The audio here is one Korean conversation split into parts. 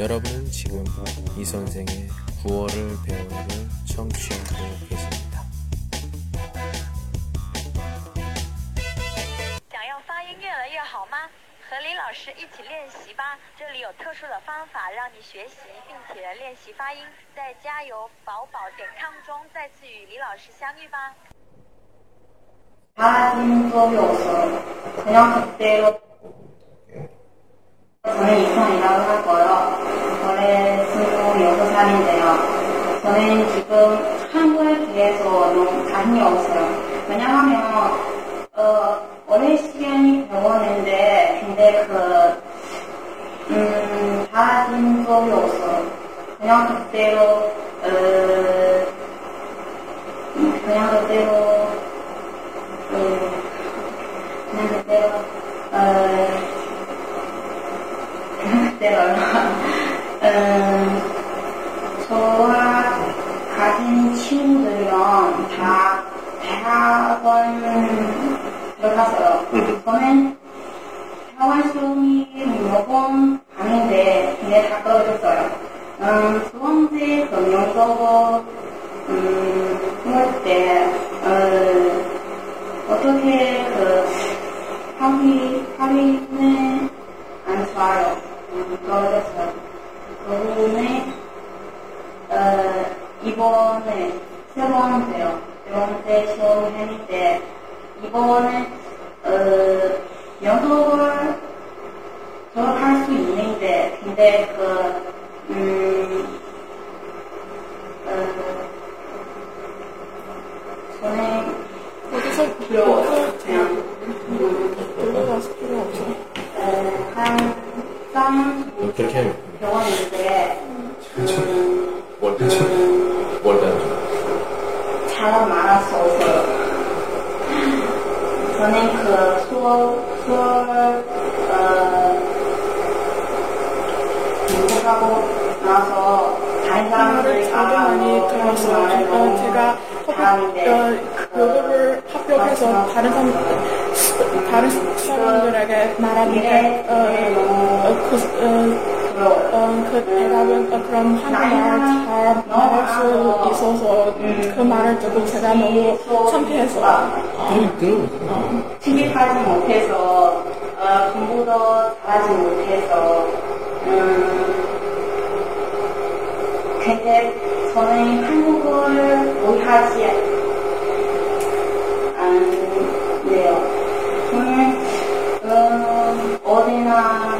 여러분은 지금 이 선생의 9월을 배우를 청취하고 계십니다. 想要发音越来越好吗？和李老师一起练习吧。这里有特殊的方法让你学习并且练习发音。在加油宝宝点 com 中再次与李老师相遇吧。 달라진 수업이 없어요. 그냥 그대로 저는 이성이라고 할 거예요. 올해 26살인데요. 저는 지금 한국에 비해서 너무 자신이 없어요. 왜냐하면 어, 오랜 시간이 배웠는데 근데 그 음, 달라진 수업이 없어요. 그냥 그대로 어, 그냥 그대로 어, 그냥 그대로 어, 그냥 그대로 친구들이랑 다 대학원 들어갔어요. 저는 대학원 시험이 몇번 봤는데 근데 다 떨어졌어요. 음, 두 번째 그 명서고 음, 할때 어, 어떻게 그 하기 하기는 안 좋아요. 음, 떨어졌어요. 그다음에 어, 이번에 세 번째요. 세 번째 시험 했는데 이번에 어, 연속을 졸업할 수 있는데 근데 그 음, 어, 저는 어디서 필요 없어요. 그냥 올라가서 필요 없어. 어, 한쌍 그렇게 하면 병원인데 월대 월대 잘 말할 수 없어요. 저는 그 수업, 수업을, 어, 공부하고 나서 다른 사람들이 자주 많이 들어서 어, 제가 합격, 어, 요거를 합격해서 다른 사람 다른 사람들에게 말하는데 어, 어, 그, 어, 어, 그 대답은 어, 그럼 한국말 잘 말할 수 있어서 그 말을 듣고 제가 너무 창피했어요. 취직하지 못해서, 어, 공부도 잘하지 못해서, 음, 근데 저는 한국어를 못하지 않네요. 저는, 음, 어디나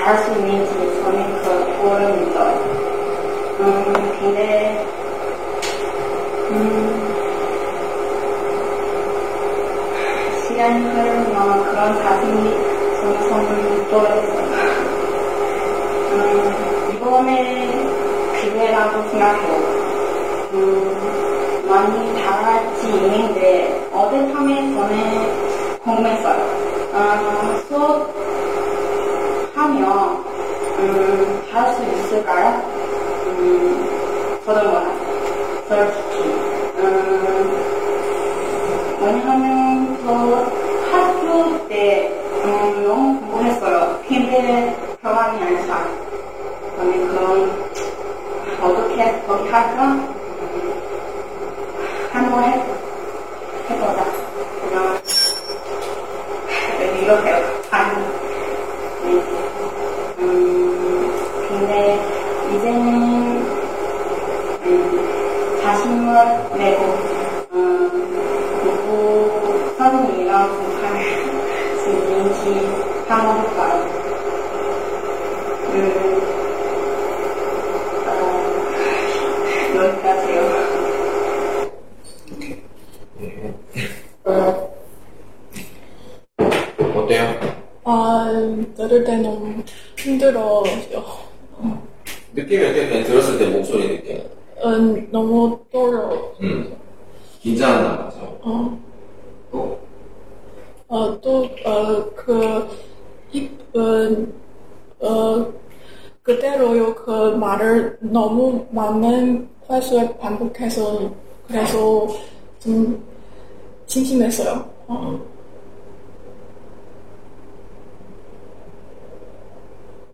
잘 할 수 있는지 저는 그 모릅니다. 음, 근데, 음, 시간이 흐르면 그런 자신이 점점 떨어졌어요. 음, 이번에 기회라고 생각해요. 음, 많이 잘할지 있는데 어젯밤에 저는 궁금했어요. 음, 수업 하면 음, 잘할 수 있을까요? 음, 저도 몰라요. 솔직히. 음, 왜냐하면 저 학교 때 음, 너무 공부했어요. 근데 안 차. 저는 그런 어떻게 거기 할까? 한번 해 해보자. 그냥 이렇게 아니. 네. 음, 근데 이제는 음, 자신을 내고 음, 누구 선생님이랑 있는지 한번 해봐요. 음, 어, 여기까지요. 어때요? 아, 들을 때 너무 힘들어요. 느낌이 어때? 그냥 들었을 때 목소리 느낌. 음, 너무 떨려. 음. 긴장한다 맞죠? 어. 또 어, 또, 어, 그, 이, 어, 어, 그대로요, 그 말을 너무 많은 횟수에 반복해서, 그래서 좀 심심했어요. 어.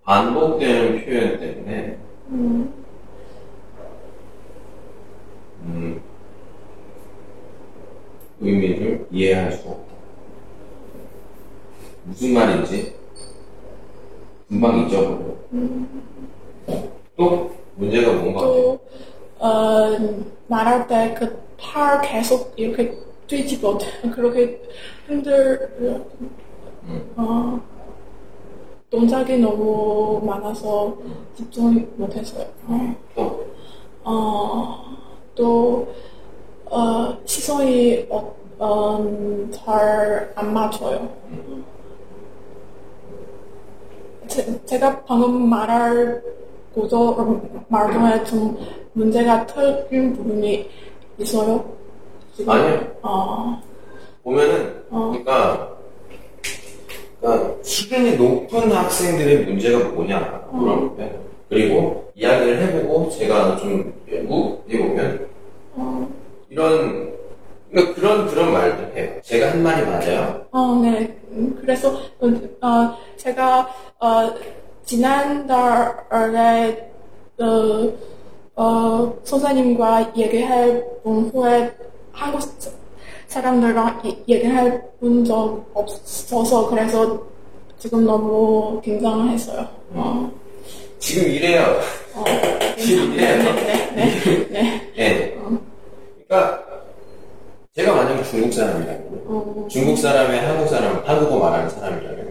반복되는 표현 때문에 음, 음, 의미를 이해할 수 없다. 무슨 말인지 금방 잊어버려. 또 문제가 뭔가. 또, 어, 말할 때 그 팔 계속 이렇게 뒤집어, 그렇게 흔들, 어, 동작이 너무 많아서 집중 못했어요. 어. 또 어, 또, 어, 시선이, 어, 어, 잘안 맞춰요. 제, 제가 방금 말할 구조, 어, 말 중에 좀 문제가 틀린 부분이 있어요? 지금? 아니요. 어, 보면은 어. 그러니까, 그러니까 수준이 높은 학생들의 문제가 뭐냐 물어보면 그리고 이야기를 해보고 제가 좀 연구해 보면 어, 이런 그러니까 그런 그런 말도 해요. 제가 한 말이 맞아요. 어, 네. 음, 그래서, 어, 어, 제가, 어, 지난달에, 어, 어, 선생님과 얘기할 분 후에 한국 사- 사람들랑 이- 얘기할 본적 없어서 그래서 지금 너무 긴장했어요. 어, 지금 이래요. 어, 지금 이래요. 네, 네, 네. 예. 그러니까 제가 만약에 중국 사람이라면 어, 중국 사람의 한국 사람 한국어 말하는 사람이라면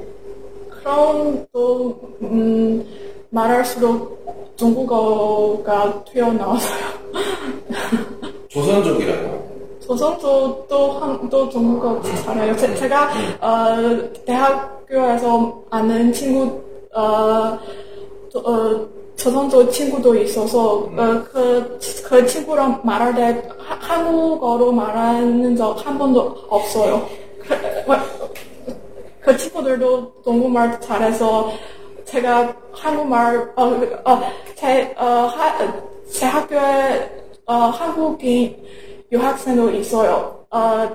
그럼 또, 음, 말할수록 중국어가 튀어나와서요. 조선족이라고 조선도 또, 한, 또 중국어 잘해요. 제, 제가, 어, 대학교에서 아는 친구, 어, 저, 어, 조선족 친구도 있어서, 어, 그, 그 친구랑 말할 때 하- 한국어로 말하는 적 한 번도 없어요. 그, 어, 그 친구들도 중국말 잘해서 제가 한국말 어, 그, 어, 제, 어, 하, 제 학교에 어, 한국인 유학생도 있어요. 어,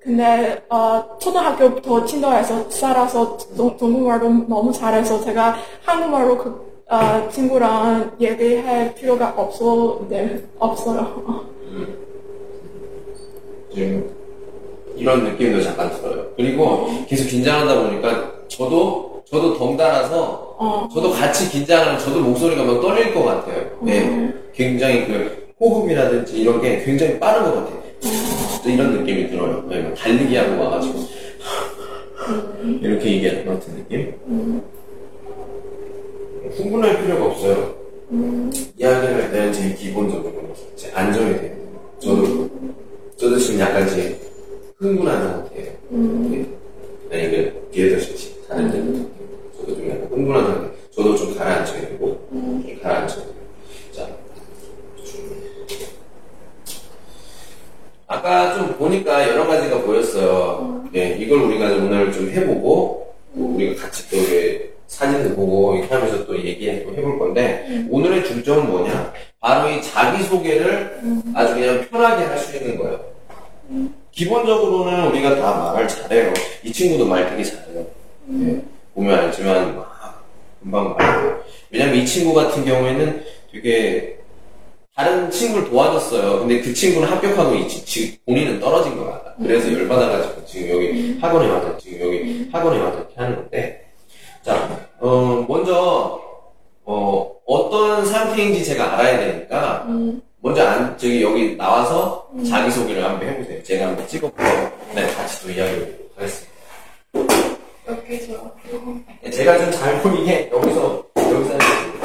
근데 어, 초등학교부터 친도에서 살아서 중- 중국말도 너무 잘해서 제가 한국말로 그 어, 친구랑 얘기할 필요가 없어, 네, 없어요. 어. 지금 이런 느낌도 잠깐 들어요. 그리고 계속 긴장하다 보니까 저도 저도 덩달아서 어. 저도 같이 긴장하면 저도 목소리가 막 떨릴 것 같아요. 네, 굉장히 그 호흡이라든지 이런 게 굉장히 빠른 것 같아요. 이런 느낌이 들어요. 네, 막 달리기 하고 와가지고 이렇게 얘기하는 것 같은 느낌. 흥분할 필요가 없어요. 이야기를 할 때는 제일 기본적으로 제 안정이 돼요. 저도 저도 지금 약간 지금 흥분한 상태예요. 네. 아니 그 뒤에서 다른 데도 저도 좀 약간 흥분한 상태. 저도 좀 가라앉혀야 되고 좀 가라앉혀야 돼요. 자, 아까 좀 보니까 여러 가지가 보였어요. 네, 이걸 우리가 오늘 좀 해보고 우리가 같이 또 이렇게 사진도 보고 이렇게 하면서 또 얘기해 볼 건데 오늘의 중점은 뭐냐? 바로 이 자기 소개를 아주 그냥 편하게 할 수 있는 거예요. 기본적으로는 우리가 다 말을 잘해요. 이 친구도 말 되게 잘해요. 네, 보면 알지만 막 금방 말해요. 왜냐면 이 친구 같은 경우에는 되게 다른 친구를 도와줬어요. 근데 그 친구는 합격하고 이 치- 지금 본인은 떨어진 것 같다. 그래서 열받아가지고 지금 여기 학원에 와서 지금 여기 학원에 와서 이렇게 하는 건데 자, 어, 먼저 어, 어떤 상태인지 제가 알아야 되니까 먼저 안, 저기 여기 나와서 자기소개를 한번 해보세요. 제가 한번 찍어보고 네, 같이 또 이야기를 하겠습니다. 여기서. 네, 제가 좀 잘 보이게 여기서 여기서 하겠습니다.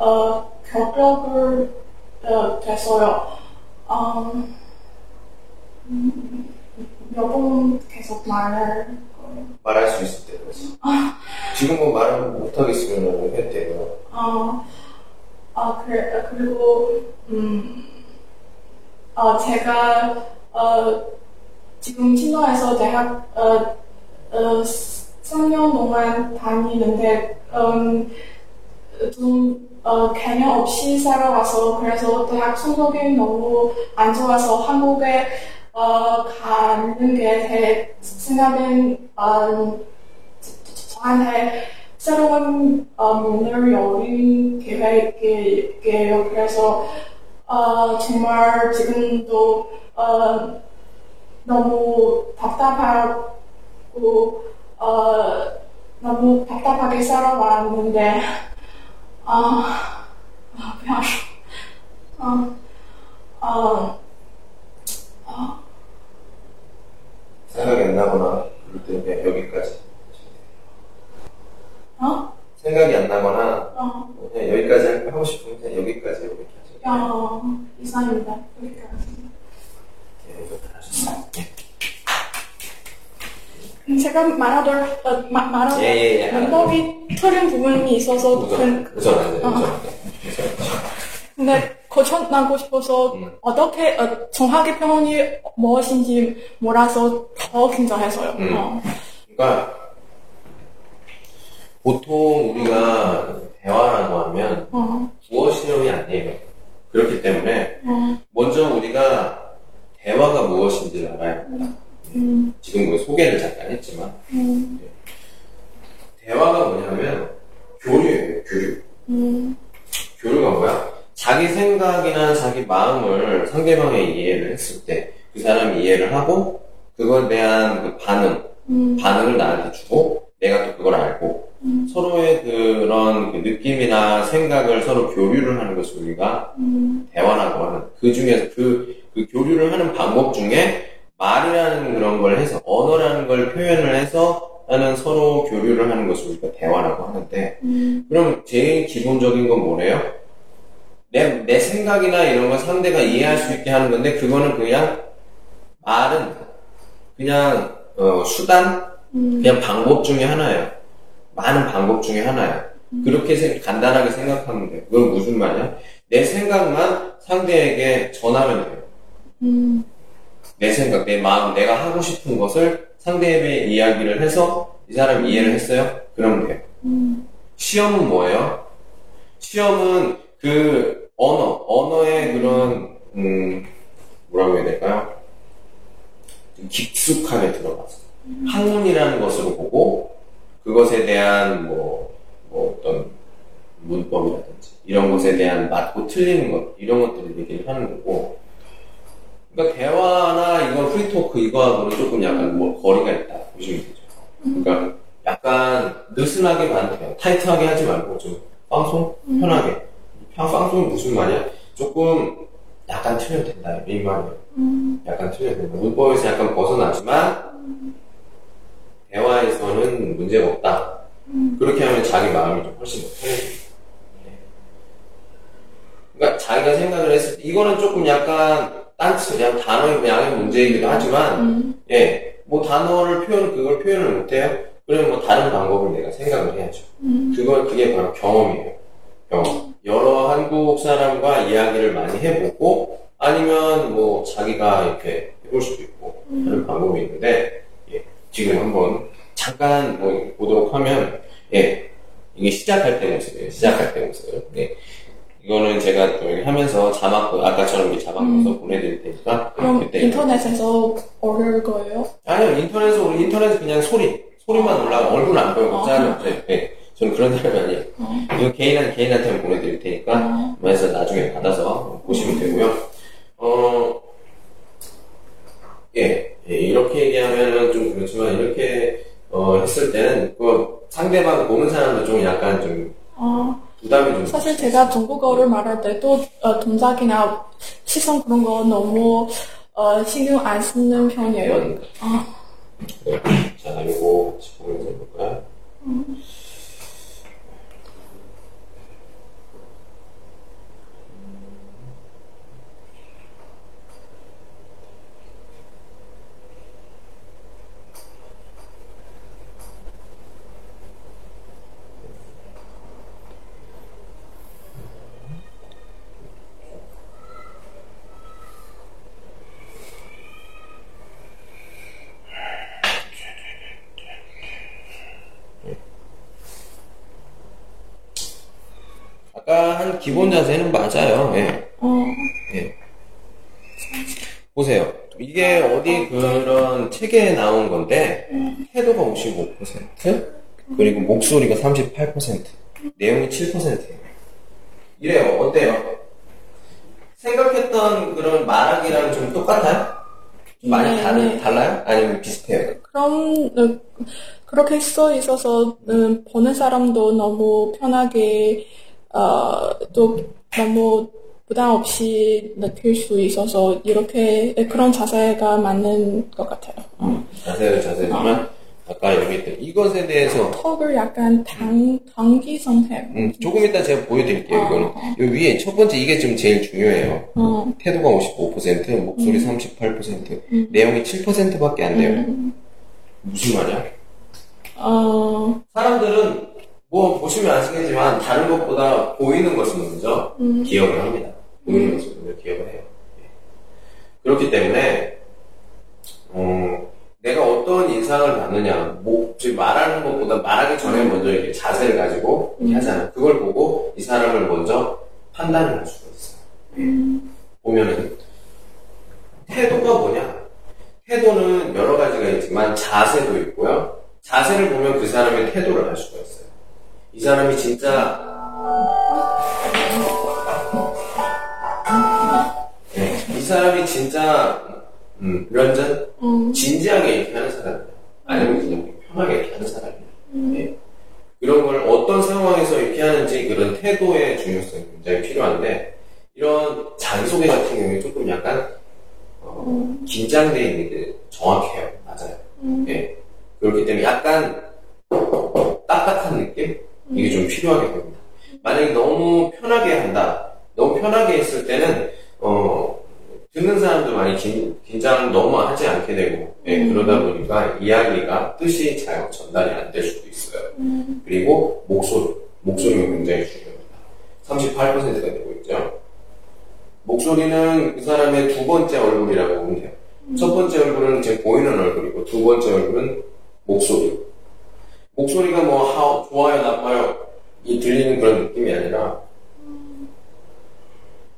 어, 경력을 어, 됐어요. 어, 음, 몇번 계속 말을 거예요. 말할 수 있을 때 그래서 지금 뭐 말을 못하겠으면 했대요. 어, 아, 그래, 그리고, 음, 어, 제가, 어, 지금 신동에서 대학, 어, 어, 3년 동안 다니는데, 음, 좀, 어, 개념 없이 살아와서, 그래서 대학 성적이 너무 안 좋아서 한국에, 어, 가는 게제 생각은, 어, 저한테 새로운 어, 문을 열린 계획이에요. 그래서 어, 정말 지금도 어, 너무 답답하고 어, 너무 답답하게 살아왔는데 아, 아, 不想说，嗯，嗯，啊。 생각이 안 나거나 그럴 때 그냥 여기까지. 어? 생각이 안 나거나 어, 뭐 그냥 여기까지 할- 하고 싶으면 그냥 여기까지 여기까지. 어, 이상입니다. 여기까지. 예, 이거 다 하셨어요. 제가 말하던, 어, 마, 말하던 예, 예, 예. 문법이 틀린 부분이 있어서, 우선 그, 우선 안 돼. 어. 우선 돼. 근데 고쳐나고 싶어서 음. 어떻게, 어, 정확히 표현이 무엇인지 몰라서 더 긴장해서요. 음. 어. 그러니까 보통 우리가 대화라고 하면 어, 무엇이냐이 아니에요. 그렇기 때문에 어, 먼저 우리가 대화가 무엇인지를 알아야 합니다. 음, 지금 뭐 소개를 잠깐 했지만 음, 대화가 뭐냐면 교류예요. 교류. 음, 교류가 뭐야? 자기 생각이나 자기 마음을 상대방의 이해를 했을 때 그 사람이 이해를 하고 그거에 대한 그 반응, 음, 반응을 나한테 주고 내가 또 그걸 알고 음. 서로의 그런 그 느낌이나 생각을 서로 교류를 하는 것을 우리가 음, 대화라고 하는 그 중에서 그, 그 교류를 하는 방법 중에 말이라는 그런 걸 해서 언어라는 걸 표현을 해서 하는 서로 교류를 하는 것을 우리가 대화라고 하는데 음, 그럼 제일 기본적인 건 뭐래요? 내, 내 생각이나 이런 걸 상대가 이해할 수 있게 하는 건데 그거는 그냥 말은 그냥 어, 수단 음, 그냥 방법 중에 하나예요. 많은 방법 중에 하나예요. 그렇게 생- 간단하게 생각하면 돼요. 그건 무슨 말이야? 내 생각만 상대에게 전하면 돼요. 음, 내 생각, 내 마음, 내가 하고 싶은 것을 상대에게 이야기를 해서 이 사람이 이해를 했어요? 그러면 돼요. 음, 시험은 뭐예요? 시험은 그 언어, 언어의 그런, 음, 뭐라고 해야 될까요? 좀 깊숙하게 들어가서. 학문이라는 것으로 보고, 그것에 대한 뭐, 뭐 어떤 문법이라든지, 이런 것에 대한 맞고 틀리는 것, 이런 것들을 얘기를 하는 거고, 그러니까 대화나 이거 free talk 이거하고는 조금 약간 뭐 거리가 있다 보시면 되죠. 그러니까 약간 느슨하게 만들어요. 타이트하게 하지 말고 좀 방송 편하게. 방- 방송이 무슨 말이야? 조금 약간 틀려도 된다 이 말이에요. 약간 틀려도 된다. 문법에서 약간 벗어나지만 대화에서는 문제가 없다. 그렇게 하면 자기 마음이 좀 훨씬 더 편해집니다. 네. 그러니까 자기가 생각을 했을 때 이거는 조금 약간 딴츠 그냥 단어의 양의 문제이기도 하지만 예, 뭐 단어를 표현 그걸 표현을 못해요. 그러면 뭐 다른 방법을 내가 생각을 해야죠. 그걸 그게 바로 경험이에요. 경험. 여러 한국 사람과 이야기를 많이 해보고 아니면 뭐 자기가 이렇게 해볼 수도 있고 하는 방법이 있는데 예, 지금 한번 잠깐 뭐 보도록 하면 예, 이게 시작할 때 모습이에요. 시작할 때 모습. 예. 이거는 제가 또 여기 하면서 자막도 아까처럼 이렇게 자막 넣어서 보내드릴 테니까 그럼 그때 인터넷에서 어릴 거예요? 아니요, 인터넷으로, 인터넷 그냥 소리, 소리만 올라가, 얼굴 안 보이고, 어. 짜는 없어요. 네. 저는 그런 사람이 아니에요. 이거 개인한, 개인한테 보내드릴 테니까, 어. 그래서 나중에 받아서 보시면 되고요. 어, 예, 예, 이렇게 얘기하면은 좀 그렇지만, 이렇게, 어, 했을 때는, 그, 상대방 보는 사람도 좀 약간 좀, 어, 좀. 사실 제가 중국어를 말할 때도 어, 동작이나 시선 그런 거 너무 어, 신경 안 쓰는 편이에요. 네. 자, 같이 보면서 해볼까요? 아 한 기본 자세는 맞아요. 예. 어, 예. 보세요. 이게 어디 그런 책에 나온 건데, 태도가 55%, 그리고 목소리가 38%, 내용이 7%예요. 이래요. 어때요? 생각했던 그런 말하기랑 좀 똑같아요? 좀 많이 네, 다른, 네. 달라요? 아니면 비슷해요? 그럼 어, 그렇게 써 있어서 음, 보는 사람도 너무 편하게 어, 또 너무 부담 없이 느낄 수 있어서 이렇게 그런 자세가 맞는 것 같아요. 어. 자세를 자세지만, 아까 여기 있던 이것에 대해서 턱을 약간 당, 당기 상태. 음, 조금 이따 제가 보여드릴게요, 어, 이거는. 어. 이 위에 첫 번째 이게 좀 제일 중요해요. 어, 태도가 55%, 목소리 38%, 내용이 7%밖에 안 돼요. 무슨 말이야? 어, 사람들은 뭐 보시면 아시겠지만 다른 것보다 보이는 것을 먼저 기억을 합니다. 보이는 것을 먼저 기억을 해요. 예. 그렇기 때문에 어, 내가 어떤 인상을 받느냐, 뭐, 즉 말하는 것보다 말하기 전에 먼저 이렇게 자세를 가지고 이렇게 하잖아요. 그걸 보고 이 사람을 먼저 판단을 할 수가 있어요. 예. 보면은 태도가 뭐냐? 태도는 여러 가지가 있지만 자세도 있고요. 자세를 보면 그 사람의 태도를 알 수가 있어요. 이 사람이 진짜 네, 이 사람이 진짜 음, 런전 음, 진지하게 이렇게 하는 사람이야. 아니면 그냥 편하게 이렇게 하는 사람이야. 네. 그런 걸 어떤 상황에서 이렇게 하는지 그런 태도의 중요성이 굉장히 필요한데 이런 자기소개 같은 경우에 조금 약간 어, 긴장되어 있는 게 정확해요. 맞아요. 예. 그렇기 때문에 약간 딱딱한 느낌? 이게 좀 필요하게 됩니다. 만약에 너무 편하게 한다. 너무 편하게 했을 때는 어, 듣는 사람도 많이 긴, 긴장을 너무 하지 않게 되고 예, 그러다 보니까 이야기가 뜻이 잘 전달이 안 될 수도 있어요. 그리고 목소리, 목소리가 굉장히 중요합니다. 38%가 되고 있죠. 목소리는 그 사람의 두 번째 얼굴이라고 보면 돼요. 첫 번째 얼굴은 지금 보이는 얼굴이고 두 번째 얼굴은 목소리. 목소리가 뭐 하, 좋아요 나빠요 이 들리는 그런 느낌이 아니라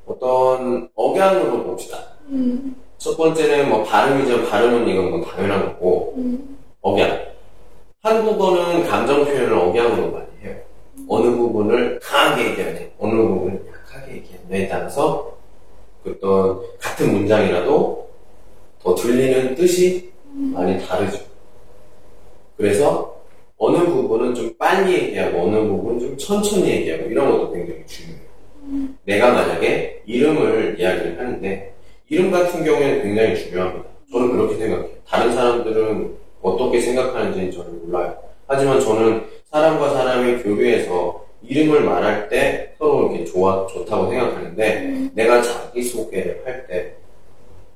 어떤 억양으로 봅시다. 음. 첫 번째는 뭐 발음이죠. 발음은 이건 뭐 당연한 거고 음. 억양. 한국어는 감정 표현을 억양으로 많이 해요. 음. 어느 부분을 강하게 얘기해야 돼. 어느 부분을 약하게 얘기하느냐에 따라서 그 어떤 같은 문장이라도 더 들리는 뜻이 많이 다르죠. 그래서 어느 부분은 좀 빨리 얘기하고 어느 부분은 좀 천천히 얘기하고 이런 것도 굉장히 중요해요. 내가 만약에 이름을 이야기를 하는데 이름 같은 경우에는 굉장히 중요합니다. 저는 그렇게 생각해요. 다른 사람들은 어떻게 생각하는지는 저는 몰라요. 하지만 저는 사람과 사람이 교류해서 이름을 말할 때 서로 이렇게 좋아, 좋다고 생각하는데 내가 자기소개를 할 때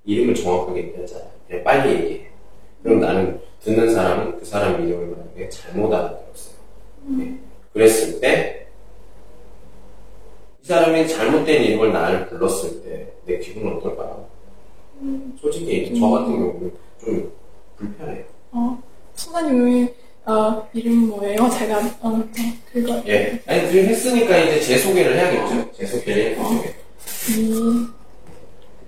이름을 정확하게 얘기하잖아요. 그냥 빨리 얘기해. 그럼 나는 듣는 사람은 그 사람 이름을 만약에 잘못 알아들었어요. 네. 그랬을 때 이 사람이 잘못된 이름을 나를 불렀을 때 내 기분은 어떨까요? 솔직히 저 같은 경우는 좀 불편해요. 어, 선생님의 어, 이름 뭐예요? 제가 어, 네, 그거 예. 아니, 그 했으니까 이제 제 소개를 해야겠죠. 제 소개를 해야겠죠.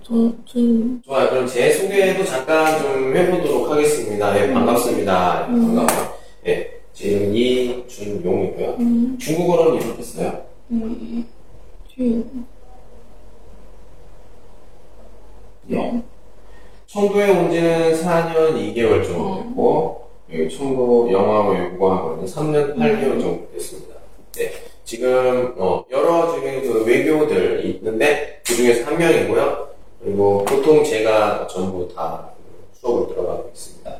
이좀 좀 좋아요. 그럼 제 소개도 잠깐 좀 해보도록 하겠습니다. 예, 반갑습니다. 예, 반가워요. 예, 제 이름은 이준용이고요. 중국어로는 이렇게 써요. 음, 준 예. 청도에 온 지는 4년 2개월 정도 됐고, 여기 청도 영어 외국어학원은 3년 8개월 정도 됐습니다. 네. 지금, 어, 여러 지금 그 외교들 있는데, 그 중에서 한 명이고요. 그리고 보통 제가 전부 다 수업을 들어가고 있습니다.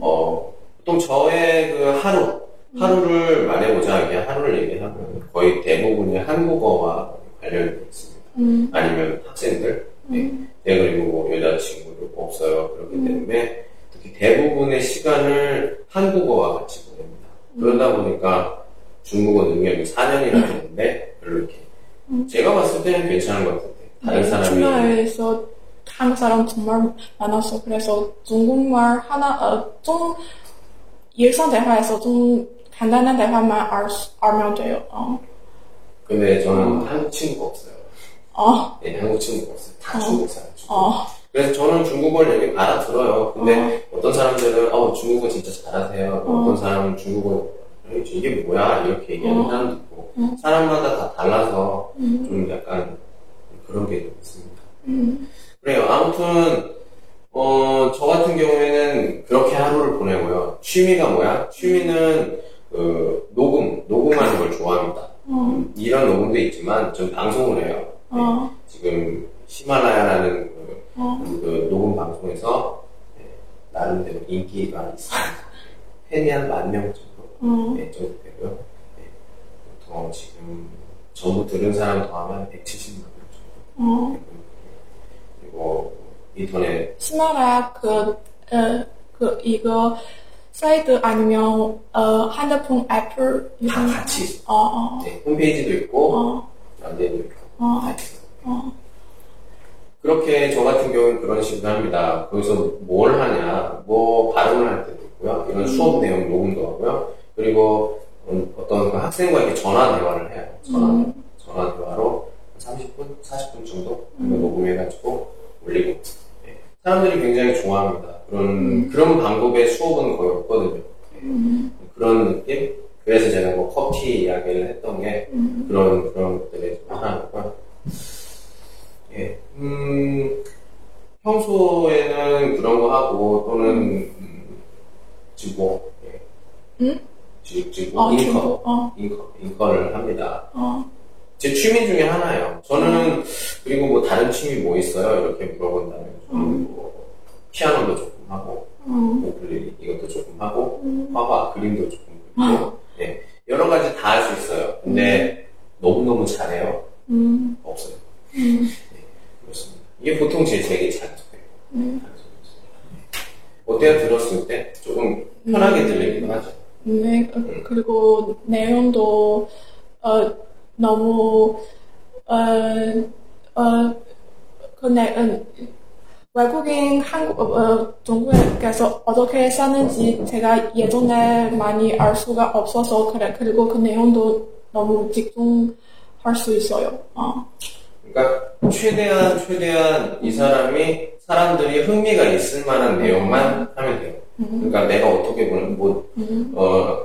어, 보통 저의 그 하루, 하루를 말해보자, 이게 하루를 얘기하면 거의 대부분이 한국어와 관련이 있습니다. 아니면 학생들, 네. 네, 그리고 뭐 여자친구도 없어요. 그렇기 때문에 특히 대부분의 시간을 한국어와 같이 보냅니다. 그러다 보니까 중국어 능력이 4년이나 됐는데 별로 이렇게 제가 봤을 때는 괜찮은 것 사람이 중국에서 한국 사람 정말 많았어. 그래서 중국말 하나 어, 좀 일상 대화에서 좀 간단한 대화만 알, 수- 알면 돼요. 어. 근데 저는 한국 친구가 없어요. 어, 네, 한국 친구가 없어요. 다 중국 사람. 중국. 어, 그래서 저는 중국어를 얘기 알아들어요. 근데 어. 떤 사람들은 어 중국어 진짜 잘하세요. 어. 떤 사람은 중국어 이게 뭐야 이렇게 얘기하는 사람도 있고 사람마다 다 달라서 좀 약간 그런 게좀 있습니다. 그래요. 아무튼 어, 저 같은 경우에는 그렇게 하루를 보내고요. 취미가 뭐야? 취미는 그 녹음, 녹음하는 걸 좋아합니다. 음, 이런 녹음도 있지만 좀 방송을 해요. 네. 어. 지금 히말라야라는 그, 어. 그 녹음 방송에서 네, 나름대로 인기가 있습니다. 팬이 한 만 명 정도, 어. 네, 정도 되고요. 네, 보통 지금 전부 들은 사람 더하면 170만 명 정도. 어. 그리고 인터넷 시나라 그, 어, 그, 이거, 사이트 아니면, 어, 핸드폰 애플, 다 같이. 어, 어, 네, 홈페이지도 있고 어, 연대도 있고 어. 다. 어, 그렇게 저 같은 경우는 그런 식으로 합니다. 거기서 뭘 하냐, 뭐 발음을 할 때도 있고요. 이런 수업 내용 녹음도 하고요. 그리고 음, 어떤 그 학생과 이렇게 전화 대화를 해요. 전화, 전화 대화로 30분, 40분 정도 이거 녹음해가지고 올리고. 네. 사람들이 굉장히 좋아합니다. 그런 그런 방법의 수업은 거의 없거든요. 네. 그런 느낌. 그래서 제가 뭐 커피 이야기를 했던 게 그런 그런 것들의 좀 하나고요. 예, 음, 평소에는 그런 거 하고 또는 음, 지고, 예. 응? 지, 지고 어, 인커, 지고, 어. 인커, 인커를 합니다. 어, 제 취미 중에 하나예요. 저는 그리고 뭐 다른 취미 뭐 있어요? 이렇게 물어본다면 저는 뭐 피아노도 조금 하고, 우클렐레 이것도 조금 하고, 화화 그림도 조금 그리고, 예, 여러 가지 다 할 수 있어요. 근데 너무 너무 잘해요. 음, 없어요. 네, 그렇습니다. 이게 보통 제 제게 자기소개예요. 음. 어때요? 들었을 때 조금 편하게 들리기도 하죠. 네, 어, 그리고 내용도, 어, 너무, 어, 어, 그 내, 어, 외국인 한국, 어, 어, 중국에서 사는지 제가 예전에 많이 알 수가 없어서 그래. 그리고 그 내용도 너무 집중할 수 있어요. 어. 그러니까 최대한 최대한 이 사람이 사람들이 흥미가 있을 만한 내용만 하면 돼요. 그러니까 내가 어떻게 보면 뭐 어,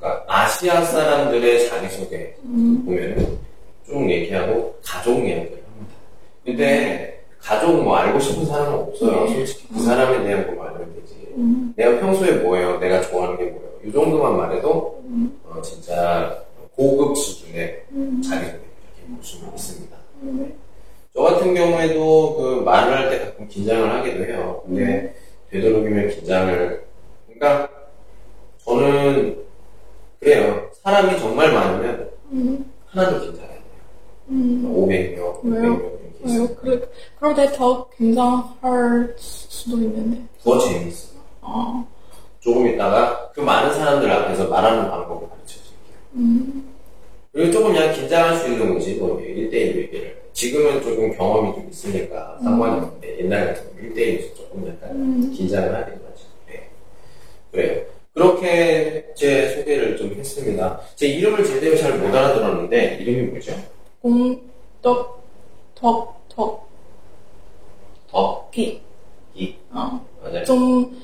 그러니까 아시아 사람들의 자기소개 보면은 쭉 얘기하고 가족 이야기를 합니다. 근데 가족 뭐 알고 싶은 사람은 없어요. 솔직히 그 사람에 대한 거 알면 되지. 음. 내가 평소에 뭐예요? 내가 좋아하는 게 뭐예요? 이 정도만 말해도 음. 어, 진짜 고급 수준의 자기소개 이렇게 볼수 있습니다. 저 같은 경우에도 그 말을 할 때 가끔 긴장을 하기도 해요. 근데 음. 되도록이면 긴장을 그러니까 저는 그래요. 사람이 정말 많으면 하나도 긴장해요. 500명, 600명 왜요? 그래, 그런데 더 긴장할 수도 있는데. 더 재밌어. 아, 조금 있다가 그 많은 사람들 앞에서 말하는 방법을 가르쳐 드릴게요. 음, 그리고 조금 그냥 긴장할 수 있는 거지, 뭐, 1대1 얘기를. 지금은 조금 경험이 좀 있으니까 상관이 없는데, 옛날 같으면 1대1에서 조금 약간 음. 긴장을 하는 거죠. 네. 그래요. 그렇게 제 소개를 좀 했습니다. 제 이름을 제대로 잘 못 알아들었는데, 이름이 뭐죠? 곰떡, 덕, 덕, 더, 기. 이. 어, 맞아요. 좀,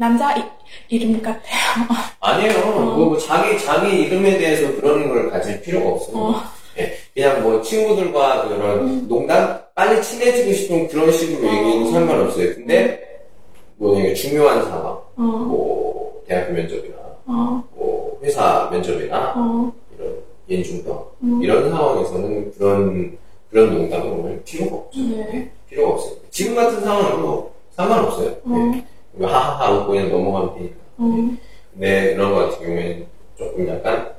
남자 이, 이름 같아요. 아니에요. 그거 뭐 자기, 자기 이름에 대해서 그러는 걸 가질 필요가 없어요. 어. 예, 그냥 뭐 친구들과 그런 농담 빨리 친해지고 싶은 그런 식으로 얘기는 상관없어요. 근데 뭐 이게 중요한 상황, 어, 뭐 대학교 면접이나 어, 뭐 회사 면접이나 어, 이런 연중병 음. 이런 상황에서는 그런 그런 오늘 필요가 없죠. 네. 예, 필요가 없어요. 지금 같은 상황은 뭐 상관없어요. 어. 예, 뭐 하하하 웃고 그냥 넘어가면 되니까. 어, 근데 그런 거 같은 경우에는 조금 약간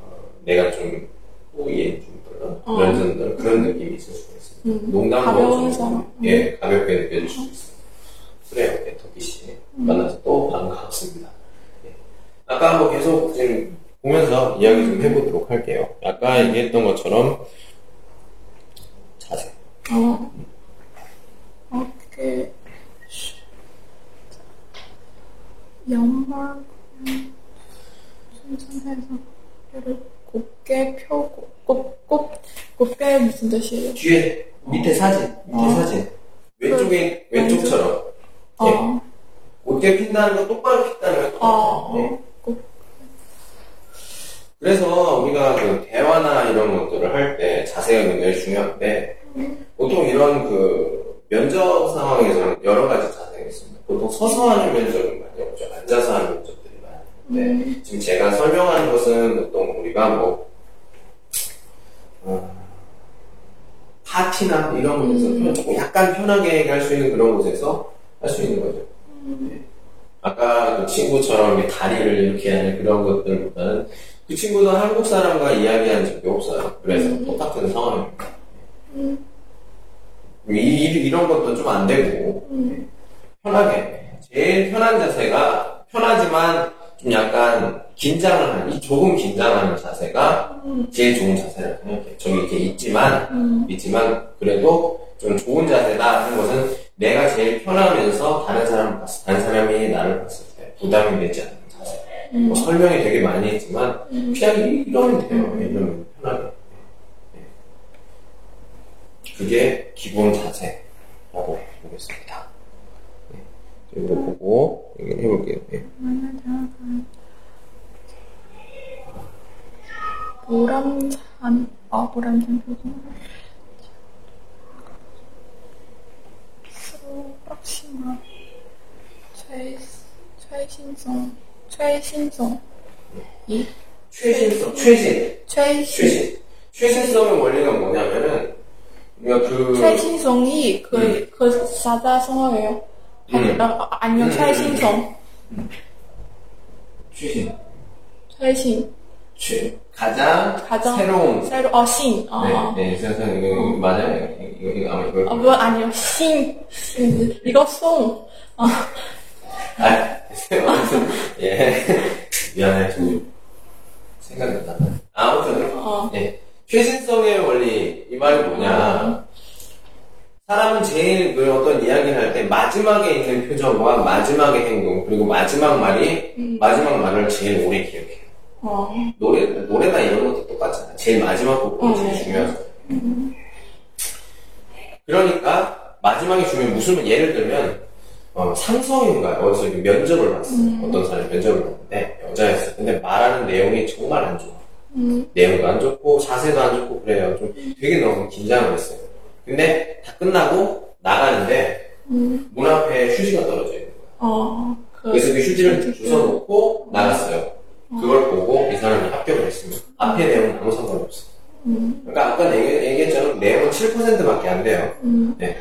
어, 내가 좀 호의에 좀 그런 어. 그런 그런 느낌이 있을 수가 있어요. 음. 농담으로 좀. 예 가볍게 느껴질 수 있어요. 그래요, 네, 덕기 씨 음. 만나서 또 반갑습니다. 예. 아까 뭐 계속 지금 보면서 이야기 좀 해보도록 할게요. 아까 얘기했던 것처럼 자세. 어. 어깨, 양말, 순산해서 어깨를 곱게 펴고, 곱, 곱, 곱게 무슨 뜻이에요? 뒤에 밑에 사진, 밑에 어. 사진. 왼쪽에 왼쪽처럼 예. 어, 곧게 핀다는 거 똑바로 핀다는 거 똑같아요. 어, 예. 곱, 그래서 우리가 그 대화나 이런 것들을 할 때 자세가 굉장히 중요한데 보통 이런 그 면접 상황에서는 여러 가지 자세가 있습니다. 보통 서서 하는 면접은 많이 없죠. 앉아서 하는 면접들이 많이 있는데 지금 제가 설명하는 것은 보통 우리가 뭐 어, 파티나 이런 곳에서 편- 조금 약간 편하게 할수 있는 그런 곳에서 할 수 있는 거죠. 네. 아까 그 친구처럼 다리를 이렇게 하는 그런 것들보다는 그 친구도 한국 사람과 이야기한 적이 없어요. 그래서 똑같은 상황입니다. 이, 이, 런 것도 좀 안 되고 편하게 제일 편한 자세가 편하지만 좀 약간 긴장을 하는 이 조금 긴장하는 자세가 제일 좋은 자세라고 생각해요. 저기 이렇게 있지만 있지만 그래도 좀 좋은 자세다 하는 것은 내가 제일 편하면서 다른 사람 봤을 다른 사람이 나를 봤을 때 부담이 되지 않는 자세. 뭐 설명이 되게 많이 했지만 그냥 이- 이러면 돼요. 이러면 편하게. 네. 그게 기본 자세라고 보겠습니다. 네. 이거 보고 얘기를 해볼게요. 네. 보람찬, 아, 보람찬 표정. 프락시마, 최, 최신성, 최신성, 이, 최신성, 최신, 최신, 최신. 최신성의 원리가 뭐냐면은 우리가 그 최신성이 그, 그 사자성어예요. 음. 아, 아니요, 음, 최신성, 최신, 최신, 최 가장, 가장 새로운. 새로, 어, 신, 아, 네, 네, 세상 이거 이거 맞아요. 이거 이거 아마 이거. 아, 뭐, 아니요, 신, 신, 이거 송, 아, 아, 아무튼 예. 미안해 좀 생각이 안 나. 아무튼 어. 예. 최신성의 원리 이 말이 뭐냐? 사람은 제일 그 어떤 이야기를 할 때 마지막에 있는 표정과 마지막의 행동 그리고 마지막 말이 마지막 말을 제일 오래 기억해요. 어, 노래 노래나 이런 것도 똑같잖아. 제일 마지막 부분이 어, 제일 네. 중요하잖아. 그러니까 마지막에 주면 무슨 예를 들면 어, 상성인가요? 어디서 면접을 봤어. 어떤 사람이 면접을 봤는데 여자였어. 근데 말하는 내용이 정말 안 좋아. 내용도 안 좋고 자세도 안 좋고 그래요. 좀 되게 너무 긴장을 했어요. 근데 다 끝나고 나가는데 문 앞에 휴지가 떨어져 있는 거야. 어, 그, 그래서 그 휴지를 주워 놓고 나갔어요. 그걸 보고 이 사람이 합격을 했습니다. 앞에 내용은 아무 상관없어. 그러니까 아까 얘기, 얘기 했처럼 내용은 7%밖에 안 돼요. 네.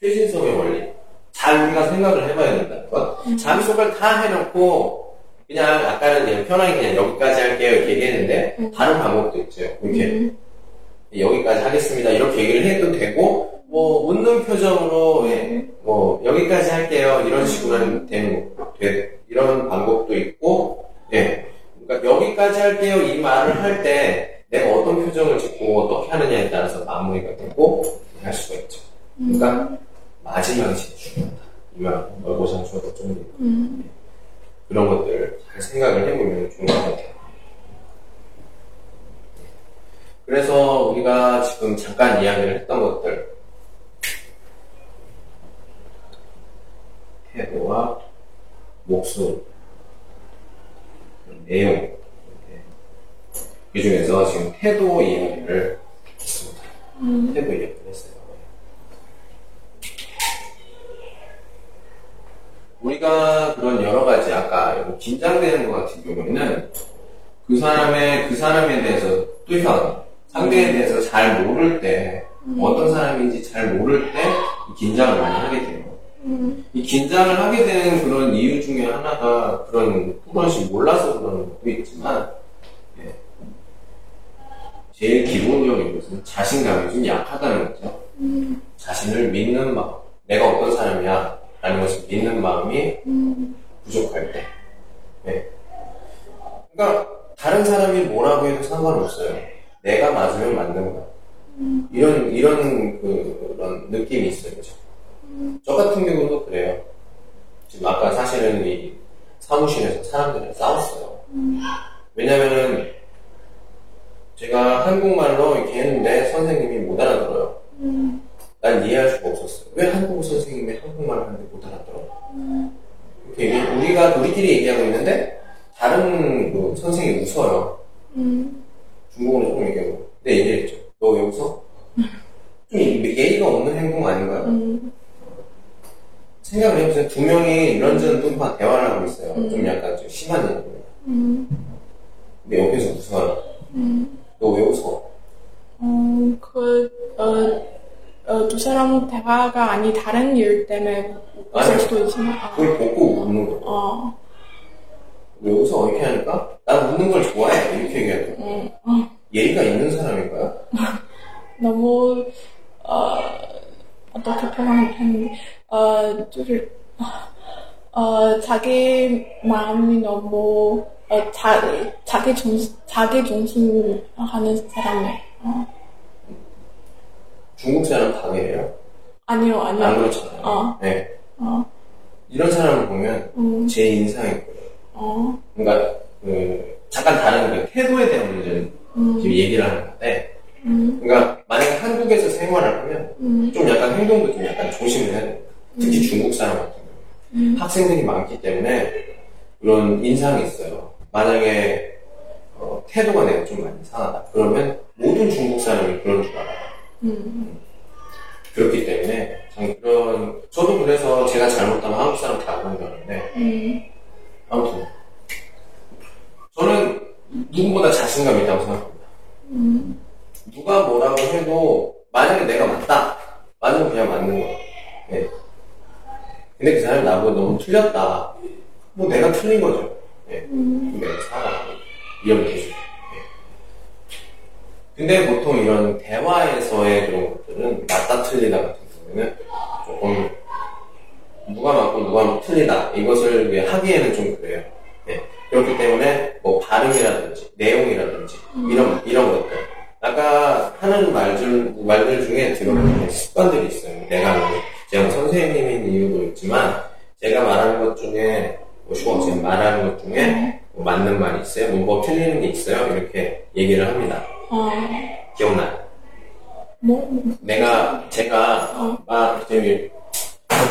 최신성의 원리. 잘 우리가 생각을 해봐야 된다는 것. 자기소개를 다 해놓고 그냥 아까는 그냥 편하게 그냥 여기까지 할게요 이렇게 얘기했는데 다른 방법도 있죠. 이렇게 여기까지 하겠습니다 이렇게 얘기를 해도 되고 뭐 웃는 표정으로 예, 뭐 여기까지 할게요 이런 식으로 되는 거- 돼- 이런 방법도 있고 예 그러니까 여기까지 할게요 이 말을 할 때 내가 어떤 표정을 짓고 어떻게 하느냐에 따라서 마무리가 되고 할 수가 있죠. 그러니까 마지막이 제일 중요하다. 이말 얼고상 주어도 좀 음. 그런 것들 잘 생각을 해보면 좋은 것 같아요. 그래서 우리가 지금 잠깐 이야기를 했던 것들 태도와 목소리 내용. 그 중에서 지금 태도 이야기를 했습니다. 태도 이야기를 했어요. 우리가 그런 여러 가지 아까 뭐 긴장되는 것 같은 경우에는 그 사람의 그 사람에 대해서 뚜현 상대에 대해서 잘 모를 때 어떤 사람인지 잘 모를 때이 긴장을 많이 하게 돼요. 이 긴장을 하게 되는 그런 이유 중에 하나가 그런 뚜렷이 몰라서 그러는 것도 있지만 예. 제일 기본적인 것은 자신감이 좀 약하다는 거죠. 자신을 믿는 마음, 내가 어떤 사람이야 라는 것을 믿는 마음이 부족할 때. 네. 그러니까 다른 사람이 뭐라고 해도 상관없어요. 내가 맞으면 맞는 거야. 이런 이런 그, 그런 느낌이 있어요. 그죠? 저 같은 경우도 그래요. 지금 아까 사실은 이 사무실에서 사람들이랑 싸웠어요. 왜냐면은 제가 한국말로 이렇게 했는데 선생님이 못 알아들어요. 난 이해할 수가 없었어요. 왜 한국어 선생님이 한국말을 하는데 못 알아들어? 이렇게 우리가 우리끼리 얘기하고 있는데 다른 그 선생님이 웃어요. 중국어로 조금 얘기하고. 근데 얘기했죠. 너왜 웃어? 좀 예의가 없는 행동 아닌가요? 생각을 해보세요. 두 명이 이런저런 뚱파 대화를 하고 있어요. 좀 약간 좀 심한 얘기입니다. 근데 옆에서 웃어요. 너왜 웃어? 어, 그, 어, 어, 두 사람 대화가 아니 다른 일 때문에 웃을. 수도 있지만, 아, 그걸 보고 웃는 거예요. 어, 왜 웃어? 이렇게 하니까? 난 웃는 걸 좋아해. 이렇게 얘기하더라고요. 음, 어, 예의가 있는 사람인가요? 너무, 어, 어떻게 표현했는지, 어, 就是, 어, 자기 마음이 너무, 어, 자, 자기 중, 자기 중심 하는 사람이에요. 어. 중국 사람 당해요. 아니요, 아니요. 안 그렇잖아요. 어. 네. 어, 이런 사람을 보면 음, 제 인상이 보여요. 어, 그러니까 그 잠깐 다른 그 태도에 대한 문제를 음, 지금 얘기를 하는 건데 음, 그러니까 만약에 한국에서 생활을 하면 음, 좀 약간 행동도 좀 약간 조심을 해야 돼요. 특히 중국 사람 같은 경우 음. 학생들이 많기 때문에 그런 인상이 있어요. 만약에 어, 태도가 내가 좀 많이 이상하다. 그러면 모든 중국 사람이 그런 줄 알아요. 음, 그렇기 때문에 참 그런 저도 그래서 제가 잘못하면 한국 사람 다 그런 줄 알았는데 음, 아무튼 저는 누구보다 자신감 있다고 생각합니다. 음, 누가 뭐라고 해도 만약에 내가 맞다 맞으면 그냥 맞는 거야. 네. 근데 그 사람이 나보고 너무 틀렸다. 뭐 내가 틀린 거죠. 네. 음, 내가 사과하고. 네. 근데 보통 이런 대화에서의 그런 것들은 맞다 틀리다 같은 경우에는 조금 누가 맞고 누가 뭐 틀리다 이것을 이제 하기에는 좀 그래요. 네. 그렇기 때문에 뭐 발음이라든지 내용이라든지 이런 이런 것들 아까 하는 말들 말들 중에 들어보면 습관들이 있어요. 내가 뭐 제가 뭐 선생님인 이유도 있지만 제가 말하는 것 중에 뭐 슈가 제가 말하는 것 중에 뭐 맞는 말이 있어요. 뭐, 뭐 틀리는 게 있어요. 이렇게 얘기를 합니다. 어, 기억나요? 뭐, 뭐, 내가 제가 막 저기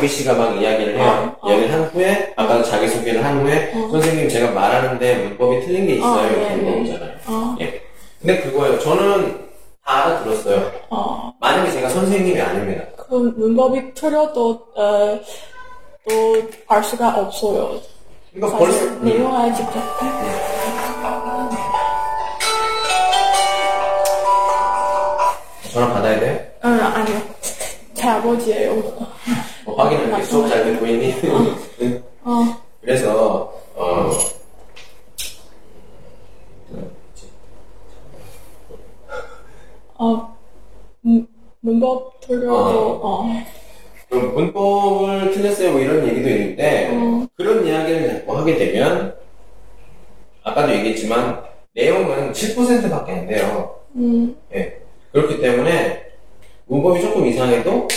덕비 씨가 막 이야기를 해요. 어, 어. 이야기를 한 후에 아까 자기 소개를 한 후에 선생님 제가 말하는데 문법이 틀린 게 있어요. 어, 이렇게 네, 네. 물어보잖아요. 어, 예. 근데 그거예요. 저는 다 알아들었어요. 어, 만약에 제가 선생님이 아닙니다. 그 문법이 틀려도, 어, 또, 알 수가 없어요. 그러니까 벌써 사실 내용을 직접. 전화 받아야 돼요? 응, 아니요. 제 아버지예요. 뭐 확인할게 수업 잘 보이니? 어, 그래서 어 어, 음, 문법 틀려도, 어, 그럼 문법을 틀렸어요 뭐 이런 얘기도 있는데 어. 그런 이야기를 자꾸 하게 되면 아까도 얘기했지만 내용은 7%밖에 안 돼요. 음, 예. 그렇기 때문에 문법이 조금 이상해도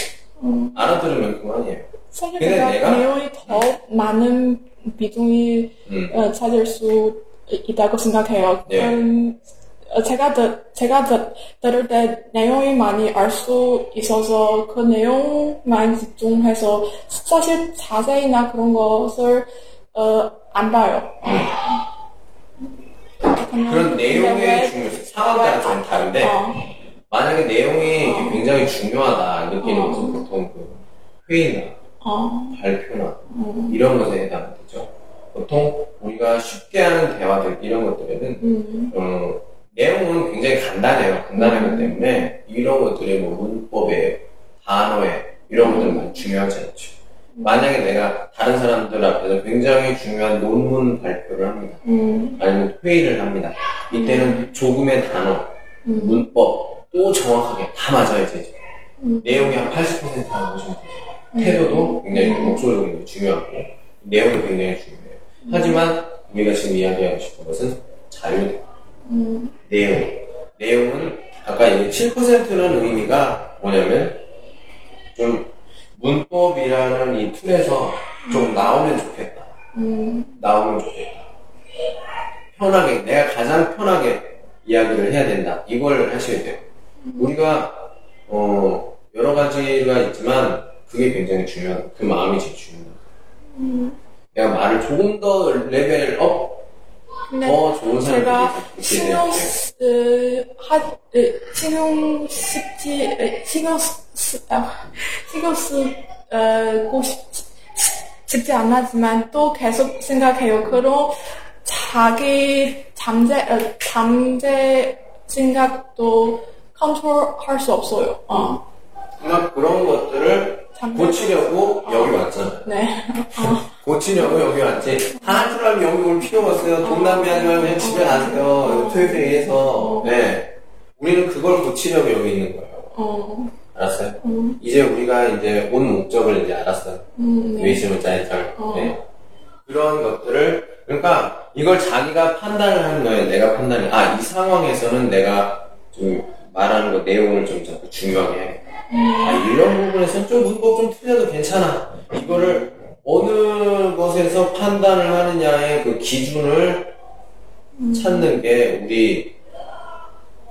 음. 알아들으면 그만이에요. 사실 근데 내가, 내가- 내용이 더 많은 비중이 음. 어, 찾을 수 있다고 생각해요. 네. 음, 어, 제가 들, 제가 들, 들을 때 내용이 많이 알 수 있어서 그 내용만 집중해서 사실 자세히나 그런 것을 어, 안 봐요. 그냥 그런 내용의 왜- 중요성, 상황과는 좀 다른데 어, 만약에 내용이 굉장히 중요하다 느끼는 어. 것은 보통 그 회의나 어, 발표나 음, 이런 것에 해당되죠. 보통 우리가 쉽게 하는 대화들 이런 것들에는 음, 어, 내용은 굉장히 간단해요. 간단하기 음. 때문에 이런 것들이 뭐 문법에 단어에 이런 것들만 중요하지 않죠. 만약에 내가 다른 사람들 앞에서 굉장히 중요한 논문 발표를 합니다. 음, 아니면 회의를 합니다. 이때는 조금의 단어, 음, 문법 또 정확하게 다 맞아야 되죠. 음. 내용이 한 80%라고 보시면 되죠. 태도도 굉장히 목소리도 게 중요하고 내용도 굉장히 중요해요. 하지만 우리가 지금 이야기하고 싶은 것은 자유, 음, 내용. 내용은 아까 이 7%는 의미가 뭐냐면 좀 문법이라는 이 틀에서 좀 나오면 좋겠다. 음, 나오면 좋겠다. 편하게, 내가 가장 편하게 이야기를 해야 된다. 이걸 하셔야 돼요. 우리가, 어, 여러 가지가 있지만, 그게 굉장히 중요한, 그 마음이 제일 중요하다. 내가 말을 조금 더 level up, 더 좋은 제가 으, 하, 쓰지, 으, 신경 쓰, 아, 신경 쓰고 싶지, 않았지만 또 계속 생각해요. 그런 자기 잠재, 어, 잠재 생각도 컨트롤할 수 없어요. 어, 그러니까 그런 것들을 고치려고 여기 왔잖아요. 네. 어, 고치려고 여기 왔지. 줄 알면 여기 올 필요가 없어요. 돈 낭비하지 말고 그냥 집에 가세요. 토요일에서. 네. 우리는 그걸 고치려고 여기 있는 거예요. 어, 알았어요? 음, 이제 우리가 이제 온 목적을 이제 알았어요. 음, 네. 외심을 짜니까. 어. 네. 그런 것들을, 그러니까 이걸 자기가 판단을 하는 거예요. 내가 판단이, 아, 이 상황에서는 내가 좀 말하는 거 내용을 좀 자꾸 중요하게 해야겠다. 아, 이런 부분에서는 좀 문법 좀 틀려도 괜찮아. 이거를 어느 것에서 판단을 하느냐의 그 기준을 찾는 게 우리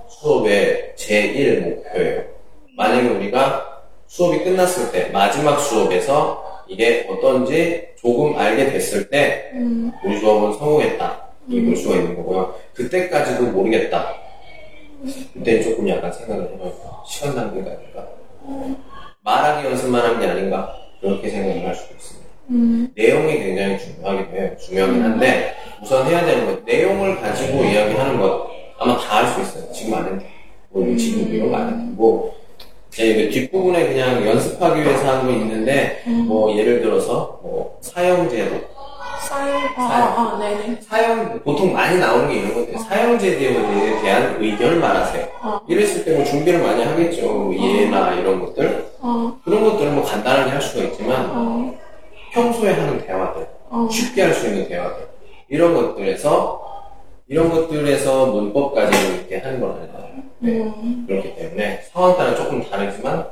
수업의 제1 목표예요. 만약에 우리가 수업이 끝났을 때, 마지막 수업에서 이게 어떤지 조금 알게 됐을 때, 음, 우리 수업은 성공했다. 이볼 수가 있는 거고요. 그때까지도 모르겠다. 그때는 조금 약간 생각을 해봐요. 시간 낭비가 아닌가? 말하기 연습만 한 게 아닌가? 그렇게 생각을 할 수도 있습니다. 음, 내용이 굉장히 중요하긴 해요. 중요하긴 한데, 우선 해야 되는 것, 내용을 가지고 이야기하는 것, 아마 다 할 수 있어요. 지금 안 해도. 뭐, 지금 이런 거안 해도. 뭐, 제그 뒷부분에 그냥 연습하기 위해서 하고 있는데, 뭐, 예를 들어서, 뭐, 사형제도. 사용, 아, 아, 아, 네네. 사형, 보통 많이 나오는 게 이런 것들이에요. 사형제도에 대한 의견을 말하세요. 어. 이랬을 때 뭐 준비를 많이 하겠죠. 뭐 예나 이런 것들. 어, 그런 것들은 뭐 간단하게 할 수가 있지만, 어, 평소에 하는 대화들. 어. 쉽게 할 수 있는 대화들. 이런 것들에서, 이런 것들에서 문법 까지 이렇게 하는 건 아니잖아요. 네. 음, 그렇기 때문에 상황 따라 조금 다르지만,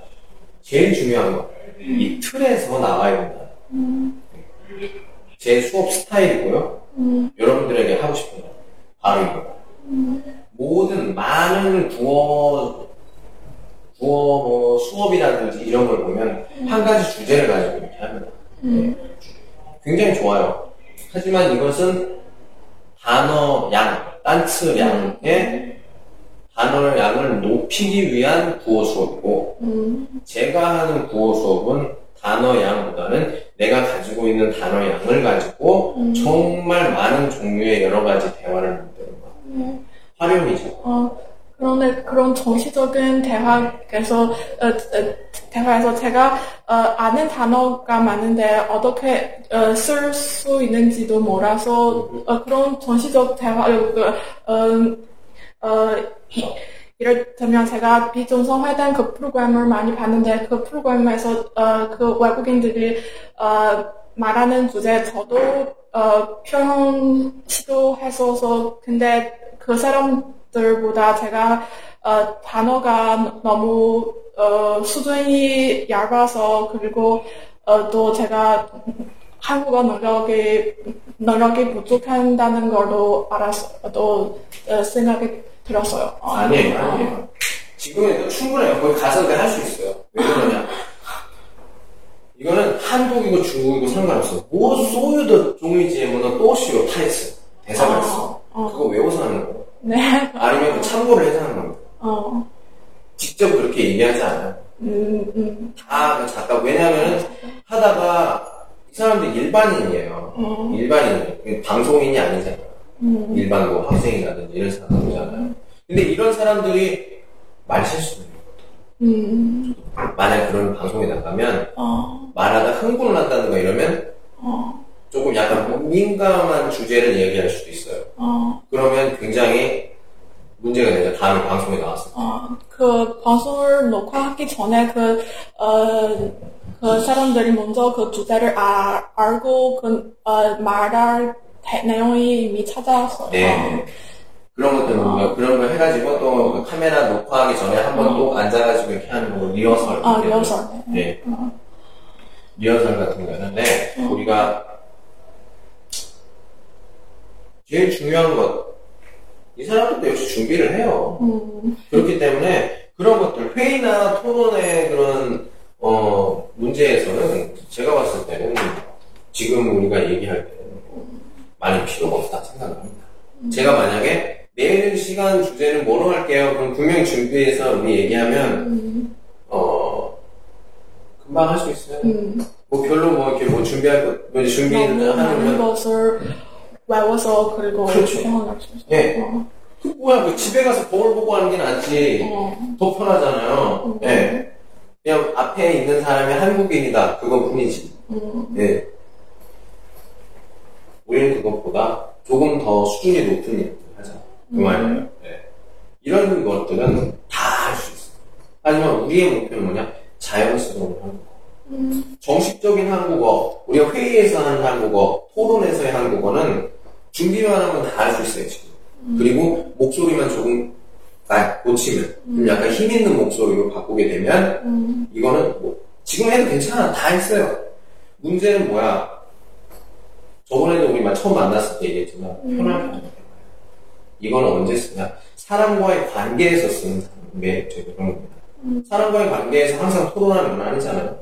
제일 중요한 건, 이 틀에서 나와야 된다. 제 수업 스타일이고요. 음, 여러분들에게 하고 싶은 건 바로 이거. 모든 많은 국어, 국어 뭐 수업이라든지 이런 걸 보면 한 가지 주제를 가지고 이렇게 합니다. 음, 굉장히 좋아요. 하지만 이것은 단어 양, 단츠 양의 단어 양을 높이기 위한 국어 수업이고 음, 제가 하는 국어 수업은 단어 양보다는 내가 가지고 있는 단어 양을 가지고 정말 많은 종류의 여러 가지 대화를 만드는 거. 네. 활용이죠. 어, 그런데 그런 정치적인 대화에서 어, 어, 대화에서 제가 어, 아는 단어가 많은데 어떻게 어, 쓸 수 있는지도 몰라서 어, 그런 정치적 대화 어, 그, 어, 어, 이- 이를테면 제가 비정상 회담 그 프로그램을 많이 봤는데 그 프로그램에서 어, 그 외국인들이 어, 말하는 주제 저도 어, 표현 시도했어서 근데 그 사람들보다 제가 어, 단어가 너무 어, 수준이 얇아서 그리고 어, 또 제가 한국어 능력이 능력이 부족한다는 걸로 알았어 또 어, 생각이 들었어요. 어. 아니에요, 아니에요. 지금에도 충분해요. 거기 가서 할수 있어요. 왜 그러냐? 이거는 한국이고 중국이고 상관없어. 뭐 소유도 종이지에는 또 쉬워 타이스 대사가 있어. 어. 그거 외워서 하는 거. 네. 아니면 그 참고를 해서 하는 겁니다. 어. 직접 그렇게 얘기하지 않아요. 음, 음. 다그 작가 왜냐하면 하다가 이 사람들 일반인이에요. 어. 일반인 방송인이 아니잖아. 음. 일반 뭐 학생이라든지 이런 사람들이잖아요. 근데 이런 사람들이 말 실수를 해요. 음. 만약 그런 방송에 나가면 어. 말하다 흥분을 한다는 거 이러면 어. 조금 약간 민감한 주제를 이야기할 수도 있어요. 어. 그러면 굉장히 문제가 되죠. 다음에 방송에 나왔을 때. 어. 그 방송을 녹화하기 전에 그, 어, 그 사람들이 먼저 그 주제를 아, 알고 그, 어, 말할 대- 내용이 이미 찾아왔어요. 네. 그런 것들 뭐 그런 거 해가지고 또그 카메라 녹화하기 전에 한번 또 앉아가지고 이렇게 하는 거 리허설. 아, 리허설. 네. 리허설 같은 거 하는데 우리가 제일 중요한 것. 이 사람들도 역시 준비를 해요. 음. 그렇기 때문에 그런 것들 회의나 토론의 그런 어, 문제에서는 제가 봤을 때는 지금 우리가 얘기할 뭐 많이 필요가 없다 생각을 합니다. 제가 만약에 내일 시간 주제는 뭐로 할게요? 그럼 분명히 준비해서 우리 얘기하면 음. 어 금방 할 수 있어요. 음. 뭐 별로 뭐 이렇게 뭐 준비할 거, 뭐 너무 많은 하는 건 것을 외워서 그리고 그렇죠. 예. 어. 그 뭐야 그 집에 가서 거울 보고 하는 게 낫지 어. 더 편하잖아요. 음. 예. 그냥 앞에 있는 사람이 한국인이다 그것뿐이지. 음. 예. 우리는 그것보다 조금 더 수준이 높은 일을 하자. 그 음. 말이에요. 예. 이런 것들은 다 할 수 있어. 하지만 우리의 목표는 뭐냐? 자연스러운 한국어. 음. 정식적인 한국어, 우리가 회의에서 하는 한국어, 토론에서의 한국어는 준비만 하면 다 할 수 있어요, 지금. 그리고 목소리만 조금 아, 고치면, 좀 약간 힘 있는 목소리로 바꾸게 되면, 음. 이거는 뭐, 지금 해도 괜찮아. 다 했어요. 문제는 뭐야? 저번에도 우리 만 처음 만났을 때 얘기했지만, 편하게 하는 거예요. 이거는 언제 쓰냐? 사람과의 관계에서 쓰는 매력적인 그런 겁니다. 사람과의 관계에서 항상 토론하는 건 아니잖아요.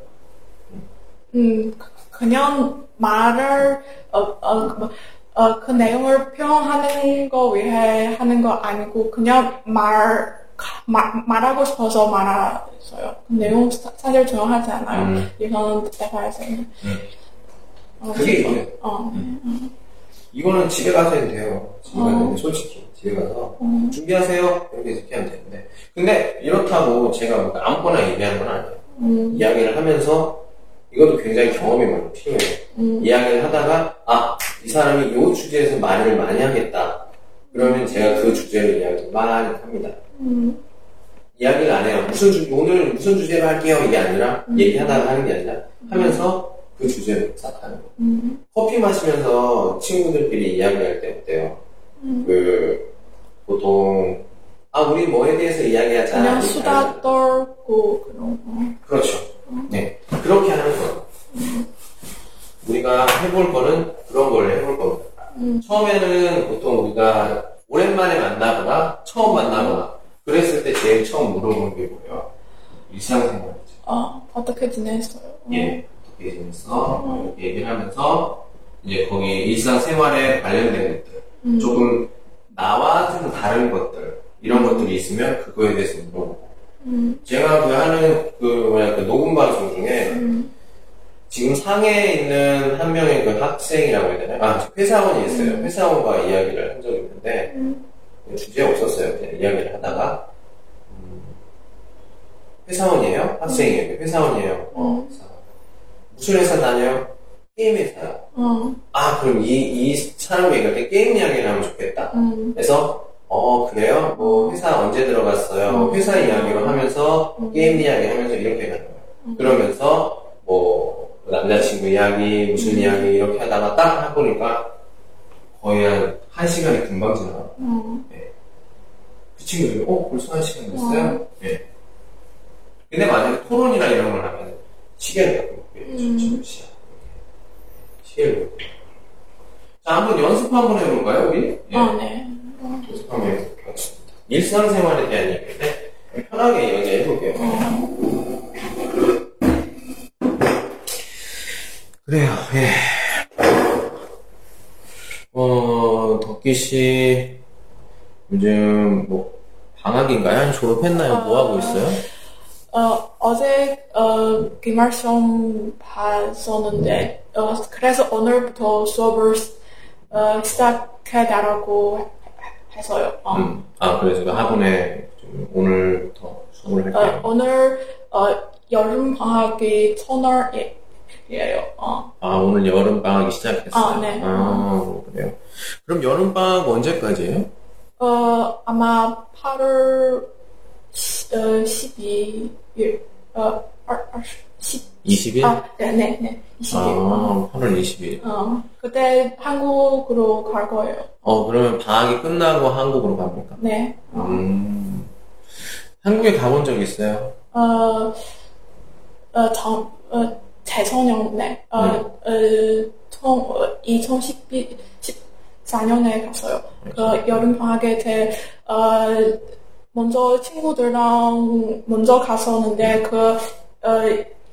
음, 그- 그냥 말을 어, 어, 그, 뭐, 어, 그 내용을 표현하는 거 위해 하는 거 아니고 그냥 말 마, 말하고 싶어서 말했어요. 그 내용 사- 사실 중요하지 않아요. 음. 이거는 대화에서는. 어, 그게 진짜. 이거예요. 어, 이거는 집에 가서 해도 돼요. 집에 가서 어. 솔직히 집에 가서 음. 준비하세요 이렇게 이렇게 하면 되는데 근데 이렇다고 제가 뭐 아무거나 얘기하는 건 아니에요. 음, 이야기를 하면서 이것도 굉장히 경험이 많이 필요해요. 음. 이야기를 하다가 아 이 사람이 이 주제에서 말을 많이 하겠다. 그러면 제가 그 주제를 이야기를 많이 합니다. 음, 이야기를 안 해요. 무슨 주, 오늘 무슨 주제로 할게요 이게 아니라 얘기하다가 하는 게 아니라 하면서 그 주제를 싹 하는 거예요. 음, 커피 마시면서 친구들끼리 이야기할 때 어때요? 그 보통 아 우리 뭐에 대해서 이야기하자. 그냥 수다. 떨고 그런 거. 그렇죠. 네 그렇게 하는 거예요. 우리가 해볼 거는 그런 걸 해볼 겁니다. 처음에는 보통 우리가 오랜만에 만나거나 처음 만나거나 그랬을 때 제일 처음 물어보는 게 뭐예요? 일상생활이죠. 어, 어떻게 지냈어요? 어. 예, 이렇게 얘기를 하면서 이제 거기 일상생활에 관련된 것들, 조금 나와 좀 다른 것들 이런 것들이 있으면 그거에 대해서 물어보고. 음, 제가 그 하는 그 뭐야 그 녹음 방송 중에 음, 지금 상해에 있는 한 명의 그 학생이라고 해야 되나요? 아 회사원이 있어요. 회사원과 이야기를 한 적이 있는데 음, 주제 없었어요. 그냥 이야기를 하다가 회사원이에요? 학생이에요? 회사원이에요? 어, 회사원. 무슨 회사 다녀요? 게임 회사요. 어, 아, 그럼 이, 이 사람 얘기할 때 게임 이야기를 하면 좋겠다. 음, 그래서, 어, 그래요? 뭐, 회사 언제 들어갔어요? 음. 회사 이야기로 하면서, 음. 게임 이야기 하면서 이렇게 가는 거예요. 그러면서, 뭐, 남자친구 이야기, 무슨 음. 이야기, 이렇게 하다가 딱 해보니까, 거의 한, 한 시간이 금방 지나가. 음, 그 친구들이, 어, 벌써 한 시간 됐어요? 예. 근데 만약에 토론이나 이런 걸 하면, 시계를 갖고 있고요. 음. 음. 시간. 시계를 갖고. 자, 한번 연습 한번 해볼까요, 우리? 예. 아, 네. 연습 한번 해보겠습니다. 일상생활에 대한 얘기인데, 편하게 얘기해볼게요. 그래요, 예. 어, 덕기 씨, 요즘 뭐, 방학인가요? 졸업했나요? 뭐 하고 있어요? 어, 어제, 어, 기말 시험 봤었는데, 어, 그래서 오늘부터 수업을, 어, 시작해달라고 해서요. 어. 음, 아, 그래서 그 학원에 좀 오늘부터 수업을 어, 할게요. 오늘, 어, 여름 방학이 첫날이에요. 어. 아, 오늘 여름 방학이 시작했어요? 아, 네. 아, 그래요. 그럼 여름 방학 언제까지예요? 어, 아마 8월, 어, 12일, 어, 10, 20일? 아, 네, 네, 네, 20일. 아, 8월 20일. 어, 그때 한국으로 갈 거예요. 어, 그러면 방학이 끝나고 한국으로 갑니까? 네. 어, 음. 한국에 가본 적 있어요? 어, 어, 정, 어, 재작년에, 어, 네. 어, 총, 어, 2014년에 갔어요. 그 여름 방학에 제, 어, 먼저 친구들랑 먼저 갔었는데, 그, 어,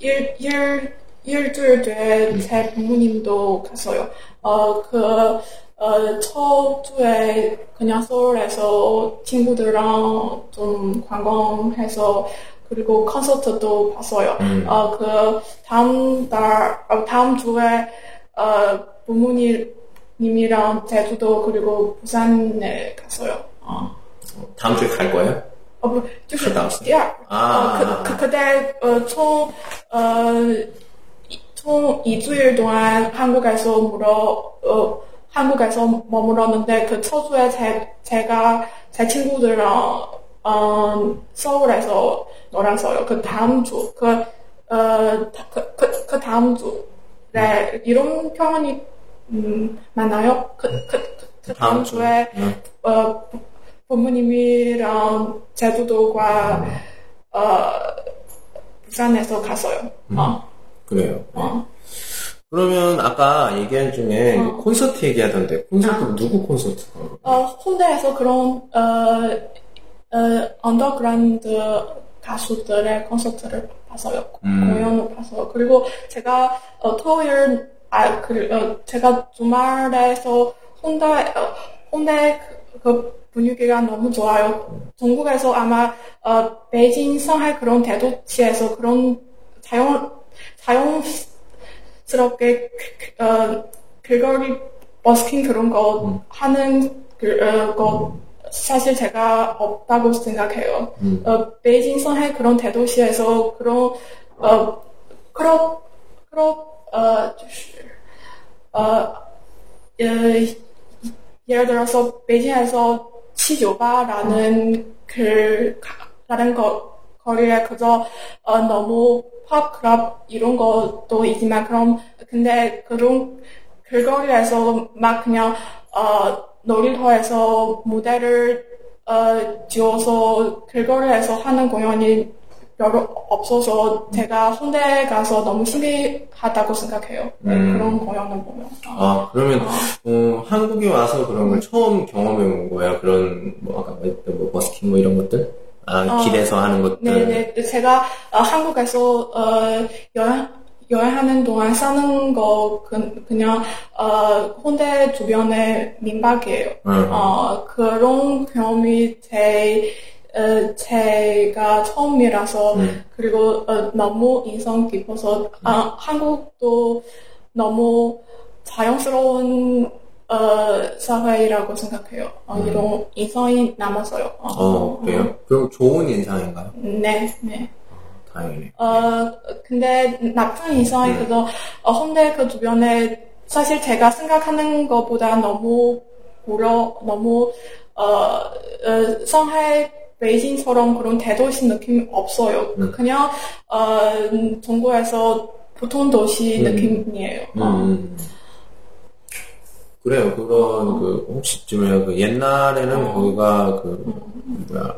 일, 일, 일주일 뒤에 제 부모님도 갔어요. 어, 그, 어, 첫 주에 그냥 서울에서 친구들랑 좀 관광해서 그리고 콘서트도 봤어요. 음. 어, 그 다음 달, 어, 다음 주에 어, 부모님이랑 제주도 그리고 부산에 갔어요. 어, 다음 주에 갈 거예요? 哦不，就是是当时第二，啊呃，可可可在呃从呃从일주일 동안 한국에서 물어 어 한국에서 머물었는데 그 첫 주에 제 제가 제 친구들이랑 어 서울에서 놀았어요. 그 다음 주그어그 그, 그 다음 주에 이런 표현이 음 맞나요? 그그 그, 그 다음 주에 응. 어, 부- 부모님이랑 제주도과 어, 부산에서 갔어요. 어, 그래요. 네. 어. 그러면 아까 얘기한 중에 어. 콘서트 얘기하던데 콘서트 아. 누구 콘서트? 어, 홍대에서 그런 어, 어, 언더그라운드 가수들의 콘서트를 봤어요. 음. 공연을 봤어요. 그리고 제가 어, 토요일 아, 그, 어, 제가 주말에서 홍대 어, 홍대 그, 그 분위기가 너무 좋아요. 전국에서 아마 어, 베이징, 상하이 그런 대도시에서 그런 자연 자연스럽게 그, 그, 어, 길거리 버스킹 그런 거 하는 그, 어, 거 사실 제가 없다고 생각해요. 음. 어, 베이징, 상하이 그런 대도시에서 그런 어 크롭 크롭 어, 어, 어 예를 들어서 베이징에서 치조바라는 그 가- 다른 거 거리에 그저 어, 너무 팝 클럽 이런 것도 있지만 그럼 근데 그런 길거리에서 막 그냥 어, 놀이터에서 무대를 어, 지어서 길거리에서 하는 공연이 별로 없어서 제가 홍대 가서 너무 신기하다고 생각해요. 네, 음. 그런 공연을 보면. 어. 아 그러면 어, 한국에 와서 그런 걸 처음 경험해 본 거예요? 그런 뭐 아까 말했던 뭐 버스킹 뭐 이런 것들? 아 어. 길에서 하는 것들. 네네. 제가 어, 한국에서 어, 여행 여행하는 동안 사는 거 그, 그냥 어, 홍대 주변의 민박이에요. 응. 어, 그런 경험이 제 어, 제가 처음이라서 음. 그리고 어, 너무 인상 깊어서 아, 한국도 너무 자연스러운 어, 사회라고 생각해요. 어, 이런 인상이 남았어요. 어, 어 그래요? 그럼 좋은 인상인가요? 네, 네. 다행이네. 어, 근데 나쁜 이상이 네. 그래서 어, 홍대 그 주변에 사실 제가 생각하는 것보다 너무 고려, 너무 어, 어, 상하이, 베이징처럼 그런 대도시 느낌 없어요. 음. 그냥 어, 중국에서 보통 도시 음. 느낌이에요. 어. 음. 그래요. 그런 그 혹시 좀그 옛날에는 어. 거기가 그 뭐야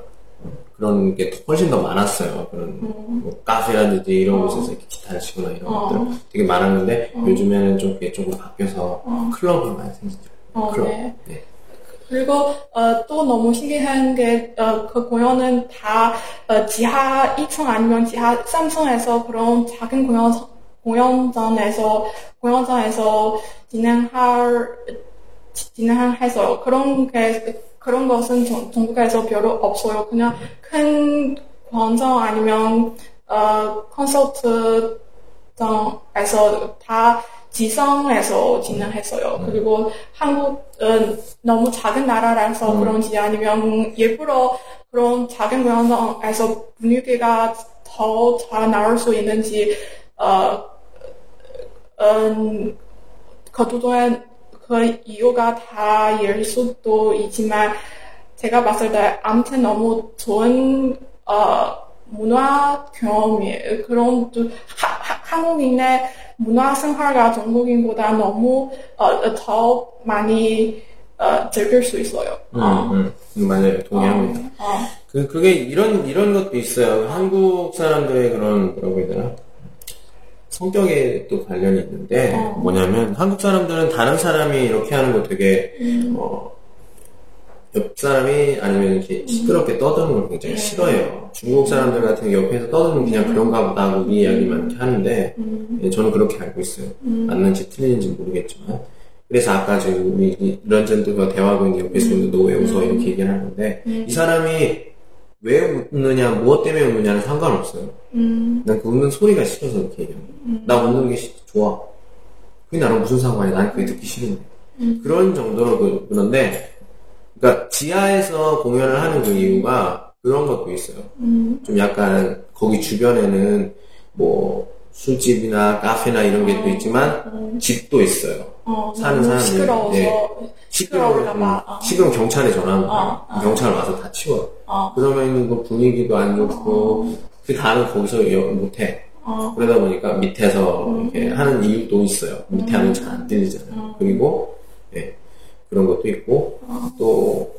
그런 게 훨씬 더 많았어요. 그런 뭐 카페라든지 이런 음. 어. 곳에서 이렇게 기타를 치거나 이런 어. 것들 되게 많았는데 어. 요즘에는 좀 그게 조금 바뀌어서 어. 클럽이 많이 생기죠. 어, 클럽. 네. 네. 그리고 어, 또 너무 신기한 게 그 공연은 다 어, 지하 2층 아니면 지하 3층에서 그런 작은 공연 공연장에서 공연장에서 진행할 진행해서요. 그런 게 그런 것은 전- 중국에서 별로 없어요. 그냥 큰 광장 아니면 어, 콘서트장에서 다 지성에서 진행했어요. 그리고 한국은 너무 작은 나라라서 음. 그런지 아니면 일부러 그런 작은 공연장에서 분위기가 더 잘 나올 수 있는지 어, 음, 그두 중에 그 이유가 다일 수도 있지만 제가 봤을 때 아무튼 너무 좋은 어, 문화 경험이에요. 그런 또 하- 하- 한국인의 문화 생활과 중국인보다 너무 어, 더 많이 어, 즐길 수 있어요. 음, 어. 음, 음, 맞아요. 동의합니다. 어, 그, 그게 이런, 이런 것도 있어요. 한국 사람들의 그런, 뭐라고 해야 되나? 성격에 또 관련이 있는데, 어. 뭐냐면, 한국 사람들은 다른 사람이 이렇게 하는 거 되게, 음. 어, 옆 사람이 아니면 이렇게 시끄럽게 떠드는 걸 굉장히 음. 싫어해요. 중국 사람들 같은 경우 옆에서 떠드는 그냥 그런가 보다 하고 이 이야기만 이렇게 하는데, 음. 예, 저는 그렇게 알고 있어요. 맞는지 틀리는지 모르겠지만. 그래서 아까 지금 우리 이- 런전도 대화하고 있는 옆에 있는 너왜 웃어? 이렇게 얘기를 하는데, 이 사람이 왜 웃느냐, 무엇 때문에 웃느냐는 상관없어요. 음, 난그 웃는 소리가 싫어서 이렇게 얘기합니다. 나 웃는 게 시- 좋아. 그게 나랑 무슨 상관이야? 난 그게 듣기 싫은데. 그런 정도로 그, 그런데, 그러니까 지하에서 공연을 하는 그 이유가 그런 것도 있어요. 음, 좀 약간 거기 주변에는 뭐 술집이나 카페나 이런 게 또 있지만 집도 있어요. 어, 사는 사람들, 시끄러워서 네. 시끄러우면 시끄러울까봐, 어. 시끄러운 경찰에 전화하면 어, 어. 경찰 와서 다 치워. 어, 그러면 그 분위기도 안 좋고 그 다는 거기서 여- 못해. 어, 그러다 보니까 밑에서 이렇게 하는 이유도 있어요. 밑에 하면 잘 안 들리잖아요. 그리고 예, 그런 것도 있고 또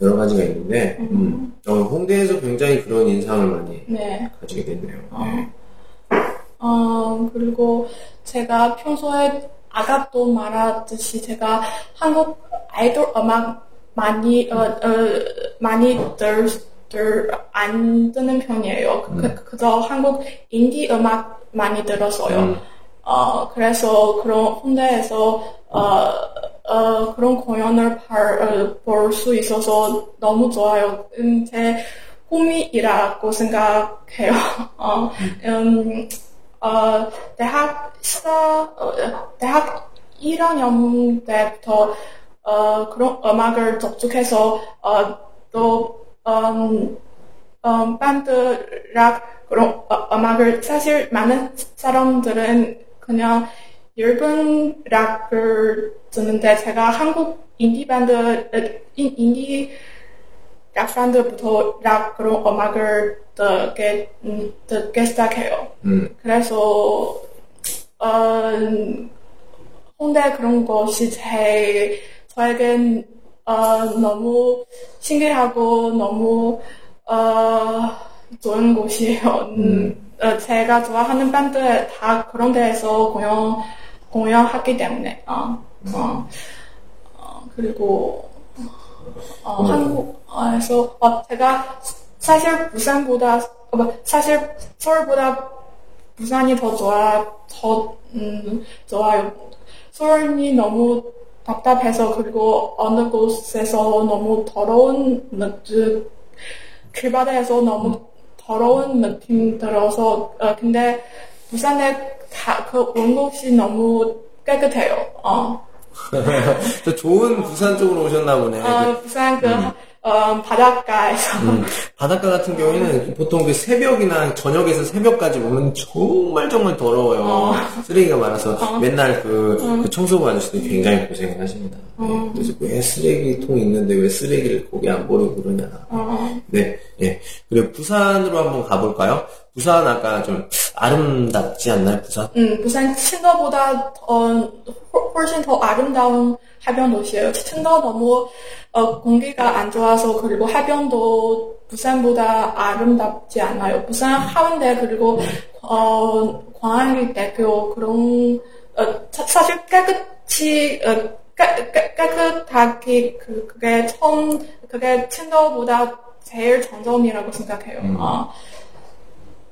여러 가지가 있는데 음. 어, 홍대에서 굉장히 그런 인상을 많이 네. 가지게 됐네요. 네. 어, 그리고 제가 평소에 아까도 말했듯이 제가 한국 아이돌 음악 많이, 어, 어, 많이 들, 들, 안 듣는 편이에요. 그, 그저 한국 인디 음악 많이 들었어요. 음. 어, 그래서 그런 홍대에서, 어, 어, 그런 공연을 어, 볼수 있어서 너무 좋아요. 음, 제 꿈이라고 생각해요. 어, 음, 어, 대학 시사, 어, 대학 1학년 때부터, 어, 그런 음악을 접촉해서, 어, 또, 음, 음, 밴드 락 그런 어, 음악을 사실 많은 사람들은 그냥 일본 락을 듣는데 제가 한국 인디 밴드 어, 인- 인디 락 밴드부터 락 그런 음악을 듣게 음, 듣기 시작해요. 음. 그래서 어, 홍대 그런 것이 제 저에겐 어, 너무 신기하고 너무 어, 좋은 곳이에요. 음, 어, 제가 좋아하는 밴드 다 그런 데에서 공연 공연하기 때문에. 어, 어, 어, 그리고 어, 한국에서 어, 제가 사실 부산보다 어, 뭐, 사실 서울보다 부산이 더 좋아 더 음, 좋아요. 서울이 너무 답답해서 그리고 어느 곳에서 너무 더러운 느낌 길바다에서 너무 더러운 느낌 들어서 어, 근데 부산에 다그온 곳이 너무 깨끗해요. 어. 저 좋은 부산 쪽으로 오셨나 보네. 어, 부산 그 어, 바닷가에서 음, 바닷가 같은 경우에는 보통 그 새벽이나 저녁에서 새벽까지 오면 정말 정말 더러워요. 쓰레기가 많아서 맨날 그, 그 청소부 아저씨들이 굉장히 고생을 하십니다. 네, 그래서 왜 쓰레기통 있는데 왜 쓰레기를 거기 안 버리고 그러냐. 어. 어. 네, 네. 그리고 부산으로 한번 가볼까요? 부산 아까 좀 아름답지 않나요, 부산? 음, 부산 친더보다 어, 훨씬 더 아름다운 하변 도시예요. 친더 너무 어, 공기가 안 좋아서 그리고 하변도 부산보다 아름답지 않아요. 부산 하운데 그리고 어, 광안리대교 그런 어, 사실 깨끗이 어, 깨, 깨, 깨끗하게 그, 그게 처음 그게 青岛보다 제일 장점이라고 생각해요. 어,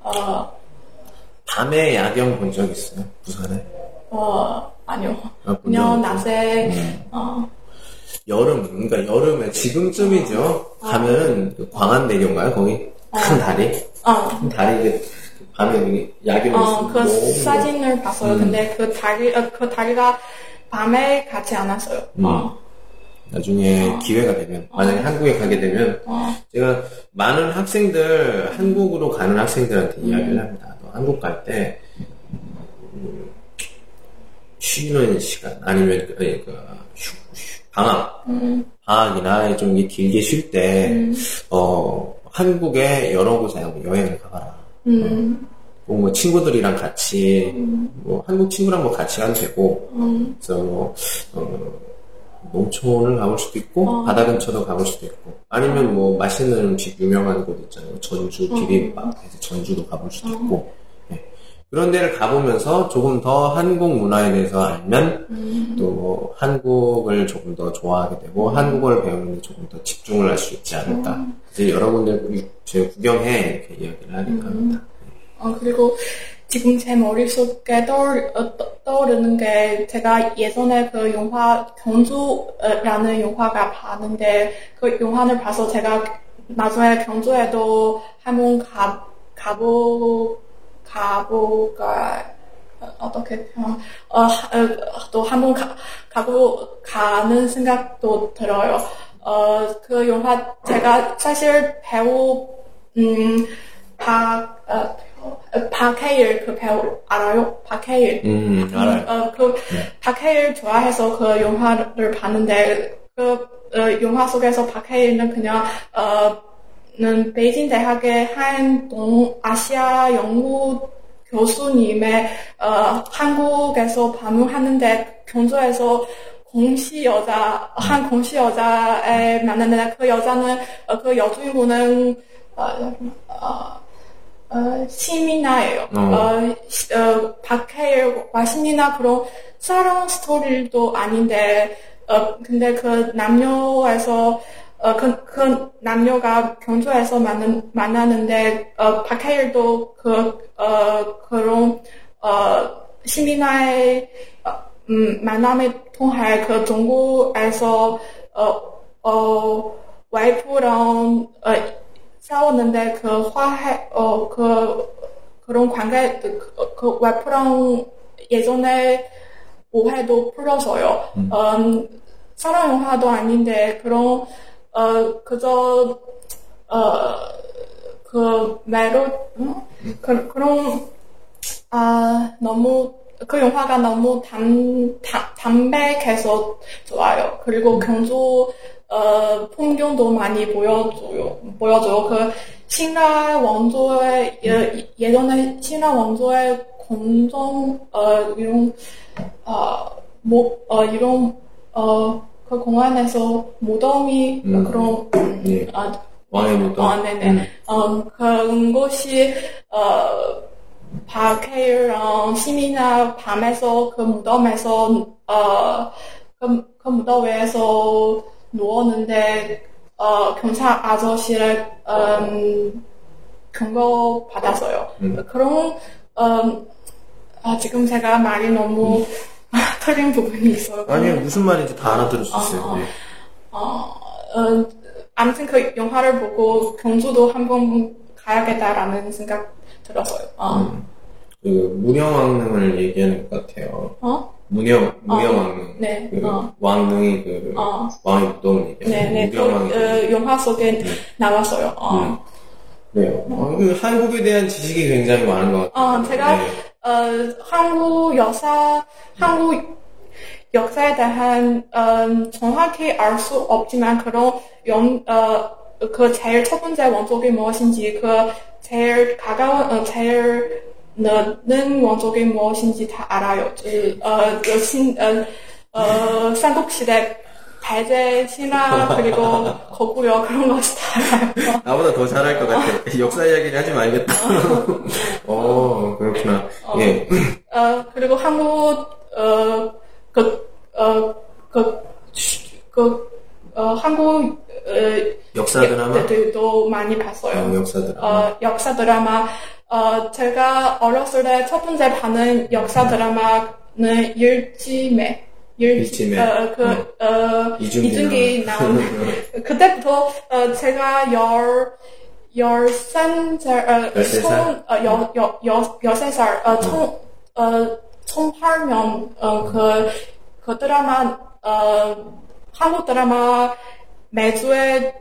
어, 밤에 야경 본 적 있어요? 부산에? 어, 아니요. 아, 본 그냥? 낮에, 어, 여름, 그러니까 여름에 지금쯤이죠. 가면은 그 광안대교인가요? 거기 큰 다리? 어, 큰 다리 그 밤에 야경이 어, 그 사진을 봤어요. 음. 근데 그 다리, 어, 그 다리가 밤에 가지 않았어요. 음. 어, 나중에 기회가 되면 만약에 한국에 가게 되면 어, 제가 많은 학생들 한국으로 가는 학생들한테 음. 이야기를 합니다. 너 한국 갈때 음, 쉬는 시간 아니면 그, 그 방학 음, 방학이나 좀 길게 쉴때 어, 한국에 여러 곳에 여행을 가봐라. 음, 뭐, 뭐 친구들이랑 같이 뭐 한국 친구랑 뭐 같이 가도 되고 음, 그래서 뭐 어, 농촌을 가볼 수도 있고 어. 바다 근처도 가볼 수도 있고 아니면 뭐 맛있는 음식 유명한 곳 있잖아요 전주 어. 비빔밥 해서 전주도 가볼 수도 있고 예. 그런 데를 가보면서 조금 더 한국 문화에 대해서 알면 음. 또 뭐 한국을 조금 더 좋아하게 되고 한국어를 배우는 데 조금 더 집중을 할 수 있지 않을까 음. 이제 여러분들 제 구경해 이렇게 이야기를 하니까 합니다. 어, 그리고 지금 제 머릿속에 어, 떠- 떠오르는 게 제가 예전에 그 영화 경주라는 영화가 봤는데 그 영화를 봐서 제가 나중에 경주에도 한번 가, 가보, 가보가 어, 어떻게 어, 어, 어, 또 한번 가, 가고 가는 생각도 들어요. 어, 그 영화 제가 사실 배우 음, 박, 어, 어, 박해일 그 배우 알아요? 박해일. 음 알아요. 어, 그 박해일 좋아해서 그 영화를 봤는데 그 어, 영화 속에서 박해일은 그냥 어, 는 베이징 대학의 한 동아시아 연구 교수님의 어, 한국에서 방문하는데 경주에서 공시 여자 한 공시 여자에 만났는데 그 여자는 어, 그 여주인공은 어, 어, 어, 시민아예요. 어. 어, 시- 어, 박해일과 시민아 그런 사랑 스토리도 아닌데, 어, 근데 그 남녀에서, 어, 그, 그 남녀가 경주에서 만나, 만나는데, 어, 박해일도 그, 어, 그런, 어, 시민아의, 어, 음, 만남을 통해 그 중국에서, 어, 어, 와이프랑, 어, 싸웠는데 그 화해 어그 그런 관계 그, 그 와이프랑 예전에 오해도 풀어서요. 음, 사랑 영화도 아닌데 그런 어 그저 어그 메로 음? 그 그런 아 너무 그 영화가 너무 담, 담 담백해서 좋아요. 그리고 경주 어 풍경도 많이 보여줘요. 보여줘요. 그 신라 원조의 예, 예전에 신라 원조의 공정 어 이런 어뭐 이런 어그 공안에서 무덤이 음. 그런 음, 예. 아, 왕의 무덤. 아, 네네. 음, 그런 곳이, 어, 박해일랑 시민아 밤에서 그 무덤에서, 어, 그, 그 무덤 위에서 누웠는데, 어, 경찰 아저씨를, 음, 경고 받았어요. 음. 그런, 음, 아, 지금 제가 말이 너무 틀린 부분이 있어요. 아니요 무슨 말인지 다 알아들을 수 있어요. 아, 네. 어, 어, 아무튼 그 영화를 보고 경주도 한번 가야겠다라는 생각 들었어요. 어, 그 무령왕릉을 얘기하는 것 같아요. 어? 문영 문영 왕릉 네, 그 어. 왕릉이 그 어. 왕의 무덤을 얘기하는 네, 네, 그, 어, 영화 속에 나왔어요. 어. 음. 그래요. 어, 그 한국에 대한 지식이 굉장히 많은 것 같아요. 어, 제가 네. 어, 한국 역사, 한국 역사에 대한 음, 정확히 알 수 없지만 그런 영, 어, 그 제일 첫 번째 원족이 무엇인지 그 제일 가까운 어, 제일 넓은 원족이 무엇인지 다 알아요. 그, 어, 그 신, 어, 어, 삼국시대 배제 신화 그리고 거구요 그런 것이 다 알아요. 나보다 더 잘할 것 같아. 역사 이야기를 하지 말겠다. 어, 그렇구나. 예. 어, 그리고 한국, 어, 그, 어, 그, 그, 어, 한국, 어, 역사 드라마? 도 많이 봤어요. 어, 역사 드라마. 어, 역사 드라마, 어, 제가 어렸을 때 첫 번째 봤는 역사 드라마는 일지매. 일- 일지매. 어, 그, 어, 이준기 이준기 나온, 그때부터, 어, 제가 열, 살, 어, 열세 살? 총, 어, 여, 여, 여, 열세 살, 어, 총, 어, 총 8년, 어, 그, 그 드라마, 어, 한국 드라마 매주에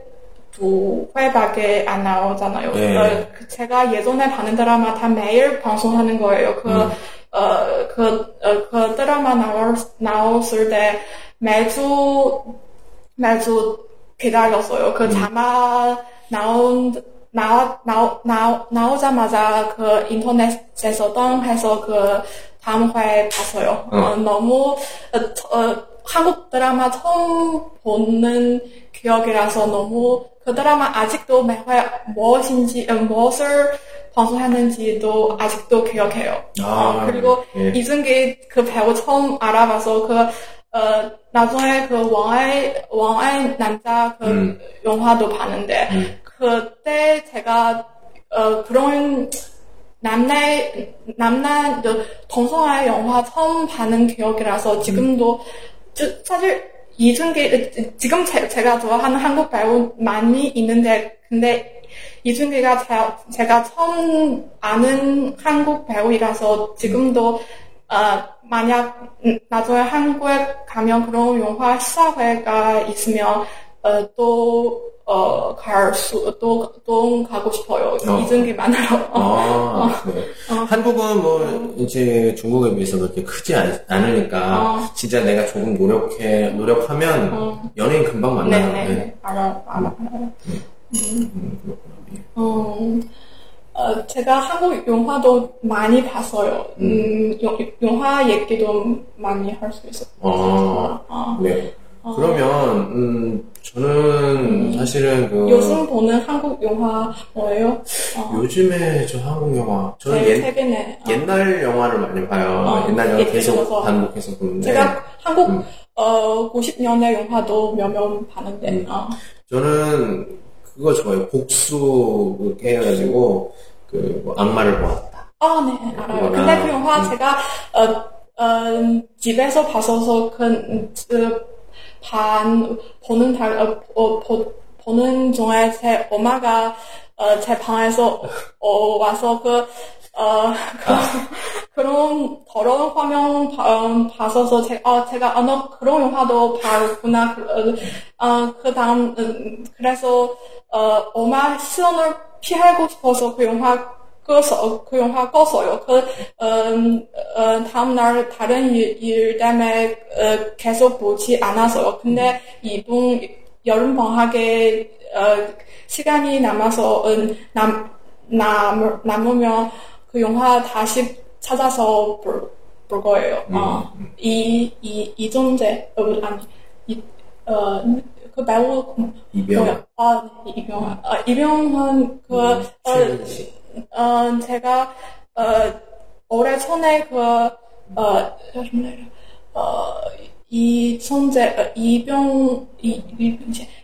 두 회밖에 안 나오잖아요. 네. 어, 그 제가 예전에 봤는 드라마 다 매일 방송하는 거예요. 그, 어, 그, 어, 그 드라마 나올, 나왔을 때 매주, 매주 기다렸어요. 그 자막 나온, 나, 나, 나, 나오자마자 그 인터넷에서 똥해서 그 다음 회 봤어요. 어, 너무, 어, 어, 한국 드라마 처음 보는 기억이라서 너무 그 드라마 아직도 매회 무엇인지, 어, 무엇을 방송하는지도 아직도 기억해요. 아, 어, 그리고 예. 이승기 그 배우 처음 알아봐서 그, 어, 나중에 그 왕의, 왕의 남자 그 음. 영화도 봤는데, 그때 제가, 어, 그런 남날, 남날, 그 동성애 영화 처음 봤는 기억이라서 지금도, 저- 사실 이준기, 지금 제, 제가 좋아하는 한국 배우 많이 있는데, 근데 이준기가 제, 제가 처음 아는 한국 배우이라서 지금도, 어, 만약 음, 나중에 한국에 가면 그런 영화 시사회가 있으면, 어, 또, 어, 갈 수, 또, 또 가고 싶어요. 어. 이준기 만나러. 아, 네. 한국은 뭐 이제 중국에 비해서 그렇게 크지 않, 않으니까 어. 진짜 내가 조금 노력해 노력하면 연예인 금방 만나요. 네네. 네. 알아, 알아, 알아. 음, 어, 제가 한국 영화도 많이 봤어요. 음, 영, 영화 얘기도 많이 할 수 있어요. 어, 어. 네. 그러면 음, 저는 사실은 그 요즘 보는 한국 영화 뭐예요? 어, 요즘에 저 한국 영화 저는 제 옛, 최근에. 어, 옛날 영화를 많이 봐요. 어, 옛날 영화 계속 들어서. 반복해서 보는데 제가 한국 음. 어, 90년대 영화도 몇명 봤는데. 어. 저는 그거 좋아요. 복수 해가지고 그 뭐 악마를 보았다. 아, 네, 알아요. 근데 그 영화 음. 제가, 어, 어, 집에서 봐서서 그, 그, 반, 보는 달, 어, 어, 보, 보는 중에 제 엄마가, 어, 제 방에서, 어, 와서 그, 어, 그, 그런 더러운 화면 봐, 음, 봐서서 제, 어, 제가, 아, 너 그런 영화도 봤구나. 그, 어, 어, 그 다음, 음, 그래서, 어, 엄마 시선을 피하고 싶어서 그 영화 껐어, 그 영화 껐어요. 그, 음, 어, 어. 근데 이동, 여름방학에, 어, 시간이 남아서, 음, 남, 남, 남으면 그 영화 다시 찾아서 볼, 볼 거예요. 어, 이, 이, 이정재, 어, 아니, 이, 어, 그 배우, 이병. 뭐야? 아, 네, 이병헌. 아, 이병헌, 그, 어, 최근 씨. 어, 제가 어, 오래전에 그 어, 어, 이 천재 어, 이병 이,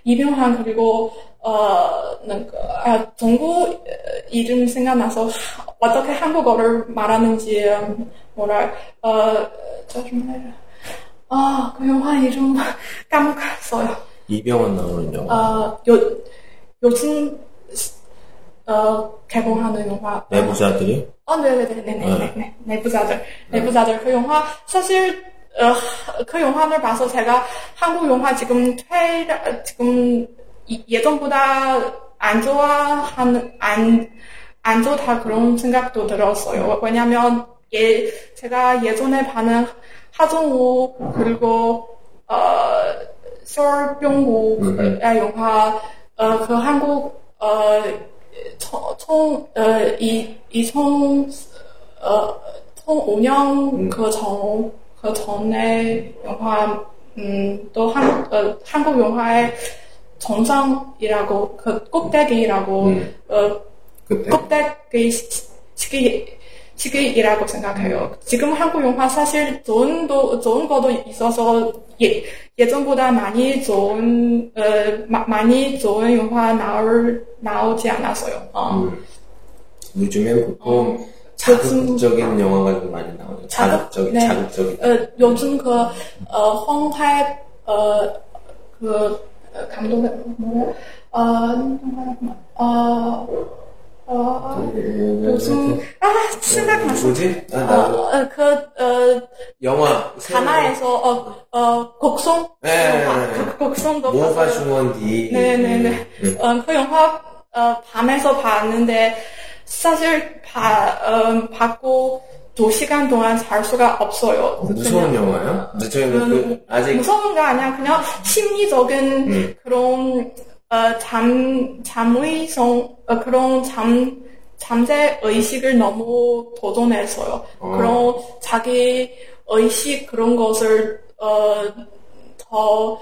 이병한 그리고 어, 그, 아, 동구 어, 이름 생각나서 어떻게 한국어를 말하는지 음, 뭐랄 어, 저좀 아, 그 영화 이름 까먹었어요. 이병헌 나오는 영화. 아, 요 요즘 어, 개봉하는 영화. 내부자들이 어, 네네네네네. 네, 네. 내부자들. 내부자들. 그 영화, 사실, 어, 그 영화를 봐서 제가 한국 영화 지금 퇴 지금 이- 예전보다 안 좋아하는 안, 안 좋다 그런 생각도 들었어요. 왜냐면 예 제가 예전에 봐는 하정우 그리고 어 서울병구의 영화 어 그 한국 어어 총어이 이총 어, 총 5년 그 전, 그 전에 영화, 음, 또 한, 어, 한국 영화의 정상이라고, 그 꼭대기라고, 음. 어, 꼭대기 시- 시기, 시기이라고 생각해요. 지금 한국 영화 사실 좋은, 도, 좋은 것도 있어서, 예, 예전보다 많이 좋은, 어, 마, 많이 좋은 영화 나올, 나오지 않았어요. 어. 음. 요즘엔 보통 어. 자극적인 영화가 좀 많이 나오죠. 자극적인, 네. 자극적인. 어, 요즘 그, 어, 황해, 어, 그, 어, 감독의, 뭐야, 어, 어, 어, 요즘, 아, 생각났어. 뭐지? 아, 어, 나 어, 그, 어, 영화 가나에서, 어, 어, 곡송? 네. 그 곡송도 모가. 중원디. 네네네. 음. 어, 그 영화, 어, 밤에서 봤는데, 사실, 봐, 어, 받고, 두 시간 동안 잘 수가 없어요. 무서운. 영화요? 저희는 음, 그 아직 무서운 거 아니야. 그냥 심리적인 음. 그런 어, 잠 잠의성 어, 그런 잠 잠재 의식을 너무 도전했어요. 어. 그런 자기 의식 그런 것을 어더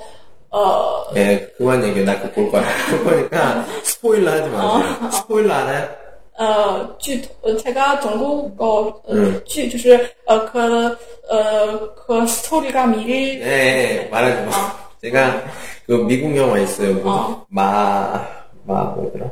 어, 네, 그만 얘기해. 나 그거 볼 거야. 볼 거니까 스포일러 하지 마세요. 스포일러 알아요?呃，剧呃，제가 중국어 嗯呃剧就是呃그呃그 스토리가 미리 네, 말하지 마. 제가 그 미국 영화 있어요. 뭐, 어. 마, 마, 뭐더라?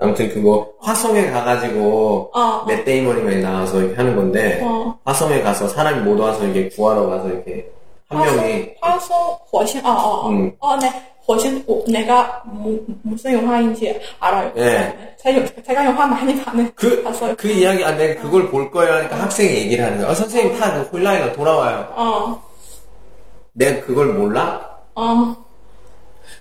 아무튼 그거 화성에 가가지고 어. 어. 맷데이먼이 나와서 하는 건데 어. 화성에 가서 사람이 못 와서 이렇게 구하러 가서 이렇게 한 명이 화성 화성 어어어 어네 화성 어, 내가 뭐, 무슨 영화인지 알아요. 예. 네. 제가, 제가 영화 많이 봤는 그, 봤어요. 그 이야기 아 내가 그걸 볼 거예요 하니까 어. 학생이 얘기를 하는 거야. 어, 선생님 타그 홀라이가 돌아와요. 어. 내가 그걸 몰라? 어.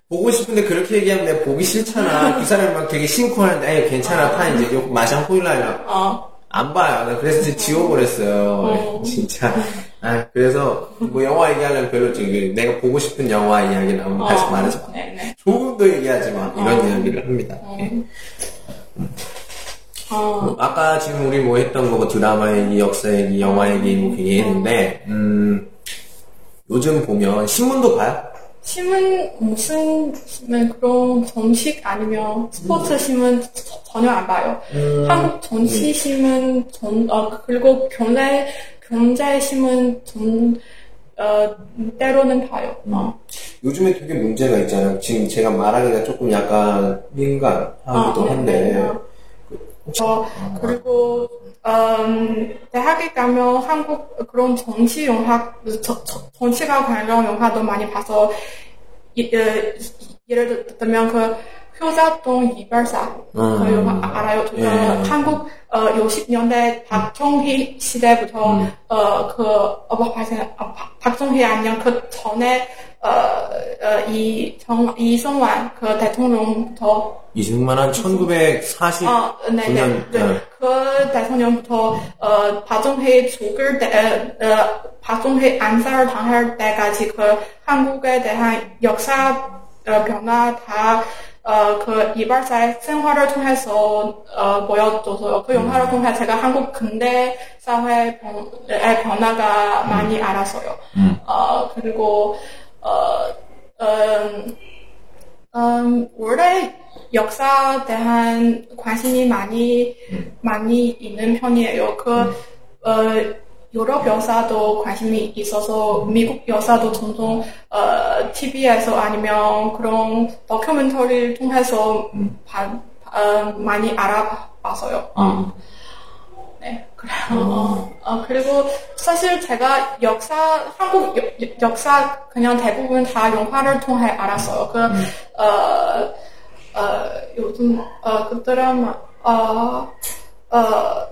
보고 싶은데 그렇게 얘기하면 내가 보기 싫잖아. 그 사람이 막 되게 신고하는데, 에이, 괜찮아, 타, 이제, 요, 마샹 홀라이라. 어, 안 봐요. 나 그래서 진짜 지워버렸어요. 어. 진짜. 아, 그래서, 뭐, 영화 얘기하려면 별로 지금, 내가 보고 싶은 영화 이야기 나오면 다시 어. 말하지 마. 네, 네. 좋은 거 얘기하지 마. 이런 이야기를 합니다. 예. 어, 뭐 아까 지금 우리 뭐 했던 거, 뭐 드라마 얘기, 역사 얘기, 영화 얘기, 뭐 그게 했는데, 음, 요즘 보면 신문도 봐요? 신문, 무슨 신문, 그런 정식 아니면 스포츠 신문 저- 전혀 안 봐요. 음. 한국 정치 신문, 전, 어, 그리고 경제, 경제 신문 전, 어, 때로는 봐요. 어. 요즘에 되게 문제가 있잖아요. 지금 제가 말하기가 조금 약간 민감하기도 네, 한데, 네, 네. 어, 그리고 음, 대학에 가면 한국 그런 정치 영화, 저- 저- 정치가 관련 영화도 많이 봐서 이, 어, 예를 들면 그 효자동 이별사 그 음. 영화 아- 알아요? 그 예. 한국 어, 60년대 박정희 시대부터 음. 어 그 어, 뭐, 발생 어, 박- 박정희 아니면 그 전에 어이 이성환 그 대통령부터 이승만 한 1940, 어, 네, 네, 분명, 네. 네. 그 대통령부터 어, 박정희 죽을 때, 어, 어, 박정희 안살 당할 때까지 그 한국에 대한 역사 어, 변화 다 어, 그 이발사의 생활을 통해서 어, 보여줘서 그 영화를 통해 제가 한국 근대 사회 변의 변화가 많이 알았어요. 어, 그리고 어, 음, 음, 원래 역사에 대한 관심이 많이, 많이 있는 편이에요. 그, 어, 유럽 역사도 관심이 있어서 미국 역사도 종종, 어, TV에서 아니면 그런 다큐멘터리를 통해서 봐- 어, 많이 알아봤어요. 어. 네, 그래요. 어, 어, 그리고 사실 제가 역사, 한국 여- 여- 역사 그냥 대부분 다 영화를 통해 알았어요. 그, 어, 어, 요즘, 어, 그 드라마, 어, 어,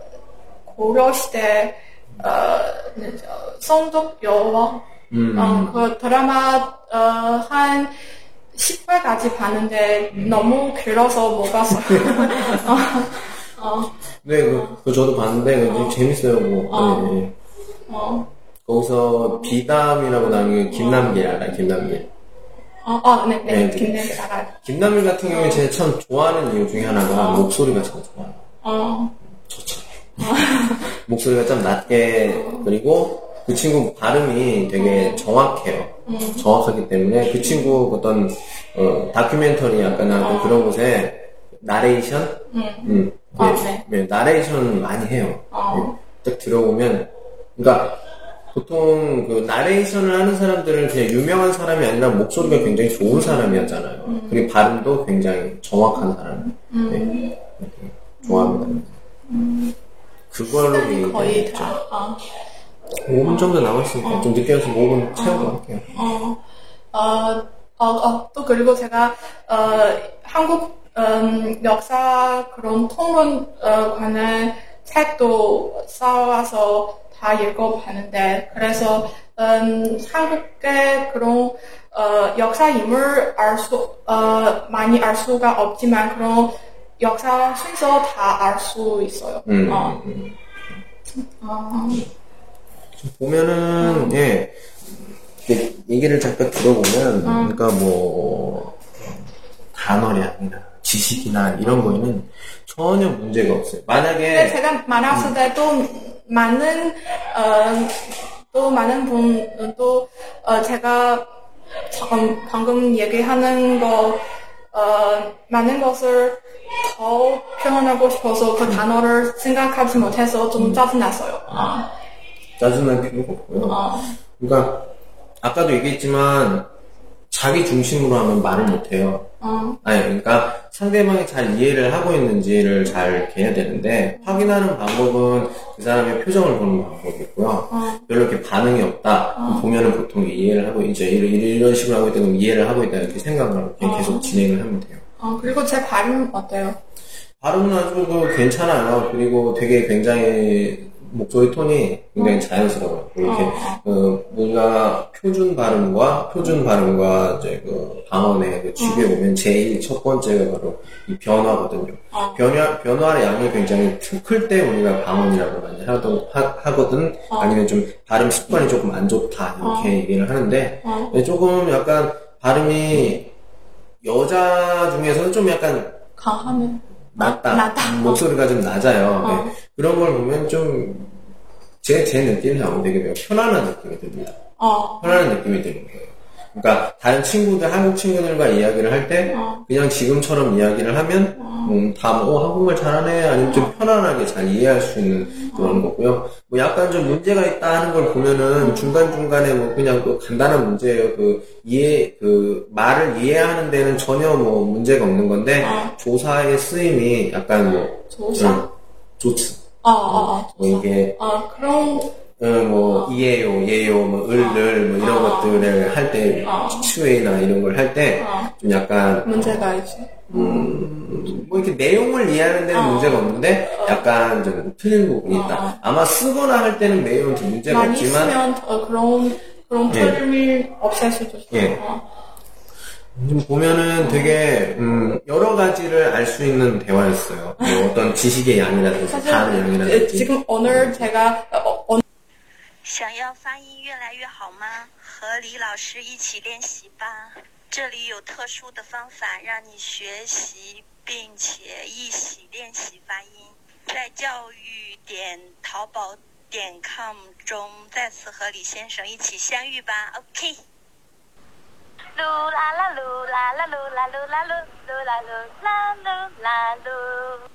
고려시대, 어, 성적 여왕 음. 어, 그 드라마 어, 한 10회까지 봤는데 음. 너무 길어서 못 봤어요. 어. 어, 네, 그, 그 저도 봤는데 어. 재밌어요. 뭐. 어. 네. 어. 거기서 비담이라고 나오는 김남길 알아요? 김남길. 어, 어, 네, 네, 네, 네. 김남길 알아요. 김남길 같은 경우에 제가 참 좋아하는 이유 중에 하나가 어. 목소리가 참 좋아요. 어. 좋죠. 목소리가 좀 낮게 그리고 그 친구 발음이 되게 정확해요. 정확하기 때문에 그 친구 어떤 어, 다큐멘터리 약간 나왔던 그런 곳에 나레이션, 음, 아, 네, 네. 네, 나레이션 많이 해요. 어. 네, 딱 들어보면, 그러니까 보통 그 나레이션을 하는 사람들은 그냥 유명한 사람이 아니라 목소리가 굉장히 좋은 사람이었잖아요. 그리고 발음도 굉장히 정확한 사람. 네, 네, 좋아합니다. 그걸로 시간이 거의. 다. 어. 5분 정도 남았으니까 좀 늦게 와서 5분 채우고 할게요. 어, 어, 어, 어, 또 그리고 제가 어, 한국 음, 역사 그런 통론 어, 관한 책도 쌓아서 다 읽어봤는데 그래서 음, 한국의 그런 어, 역사 인물 알 수 어, 많이 알 수가 없지만 그런 역사 순서 다 알 수 있어요. 음, 어, 음. 어, 보면은 예 이렇게 얘기를 잠깐 들어보면 그러니까 뭐 단어량이나 지식이나 이런 거에는 전혀 문제가 없어요. 만약에 제가 말했을 때도 많은 어, 또 많은 분도 어, 제가 방- 방금 얘기하는 거 어, 많은 것을 더 표현하고 싶어서 그 단어를 생각하지 못해서 좀 짜증났어요. 아, 짜증날 필요가 없고요. 어, 그러니까 아까도 얘기했지만 자기 중심으로 하면 말을 못해요. 어, 아니, 그러니까 상대방이 잘 이해를 하고 있는지를 잘 해야 되는데, 확인하는 방법은 그 사람의 표정을 보는 방법이고요. 어. 별로 이렇게 반응이 없다. 그럼 보면은 보통 이해를 하고, 이제 이런, 이런 식으로 하고 있다, 그럼 이해를 하고 있다, 이렇게 생각을 그냥 계속 진행을 하면 돼요. 어, 그리고 제 발음 어때요? 발음은 아주 그 괜찮아요. 그리고 되게 굉장히 목소리 톤이 굉장히 자연스러워요. 이렇게 그 우리가 표준 발음과 표준 발음과 이제 그 방언의 그 취비해 보면 제일 첫 번째가 바로 이 변화거든요. 변화 변화의 양이 굉장히 클 때 우리가 방언이라고 많이 하던 하, 거든? 아니면 좀 발음 습관이 조금 안 좋다 이렇게 얘기를 하는데 네, 조금 약간 발음이 여자 중에서는 좀 약간 강하면 낮다. 낮다. 음, 목소리가 좀 낮아요. 어. 네. 그런 걸 보면 좀, 제, 제 느낌상 되게 편안한 느낌이 듭니다. 어, 편안한 느낌이 드는 거예요. 그러니까, 다른 친구들, 한국 친구들과 이야기를 할 때, 어. 그냥 지금처럼 이야기를 하면, 음, 다, 뭐, 어, 한국말 잘하네, 아니면 좀 편안하게 잘 이해할 수 있는 그런 거고요. 뭐, 약간 좀 문제가 있다 하는 걸 보면은, 중간 중간에 뭐, 그냥 또 간단한 문제예요. 그, 이해, 그, 말을 이해하는 데는 전혀 뭐, 문제가 없는 건데, 어. 조사의 쓰임이 약간 뭐, 조사? 음, 좋지. 어, 어, 어, 뭐 이게 어, 그런 어, 뭐 이해요, 예요, 뭐 을들 뭐 이런 어. 것들을 할때 어. 추웨이나 이런 걸 할 때좀 어. 약간 문제가 있어. 음, 뭐 이렇게 내용을 이해하는 데는 문제가 없는데 약간 좀 틀린 부분이 있다. 어. 아마 쓰거나 할 때는 내용은 좀 문제가 많이 있지만 쓰면 어, 그런 그런 예. 틀림이 없앨 수도 있어요. 예. 어. 좀 보면은 되게 음, 여러 ga지를 알 수 있는 대화였어요. 뭐 어떤 지식의 양이라든지 어, 양이라든지 지금 오늘 제가 어, 어, 想要发音越来越好吗？和李老师一起练习吧。这里有特殊的方法让你学习并且一起练习发音。在教育点淘宝点 com 中再次和李先生一起相遇吧。OK。噜啦啦噜啦啦噜啦噜啦噜噜啦噜啦噜啦噜。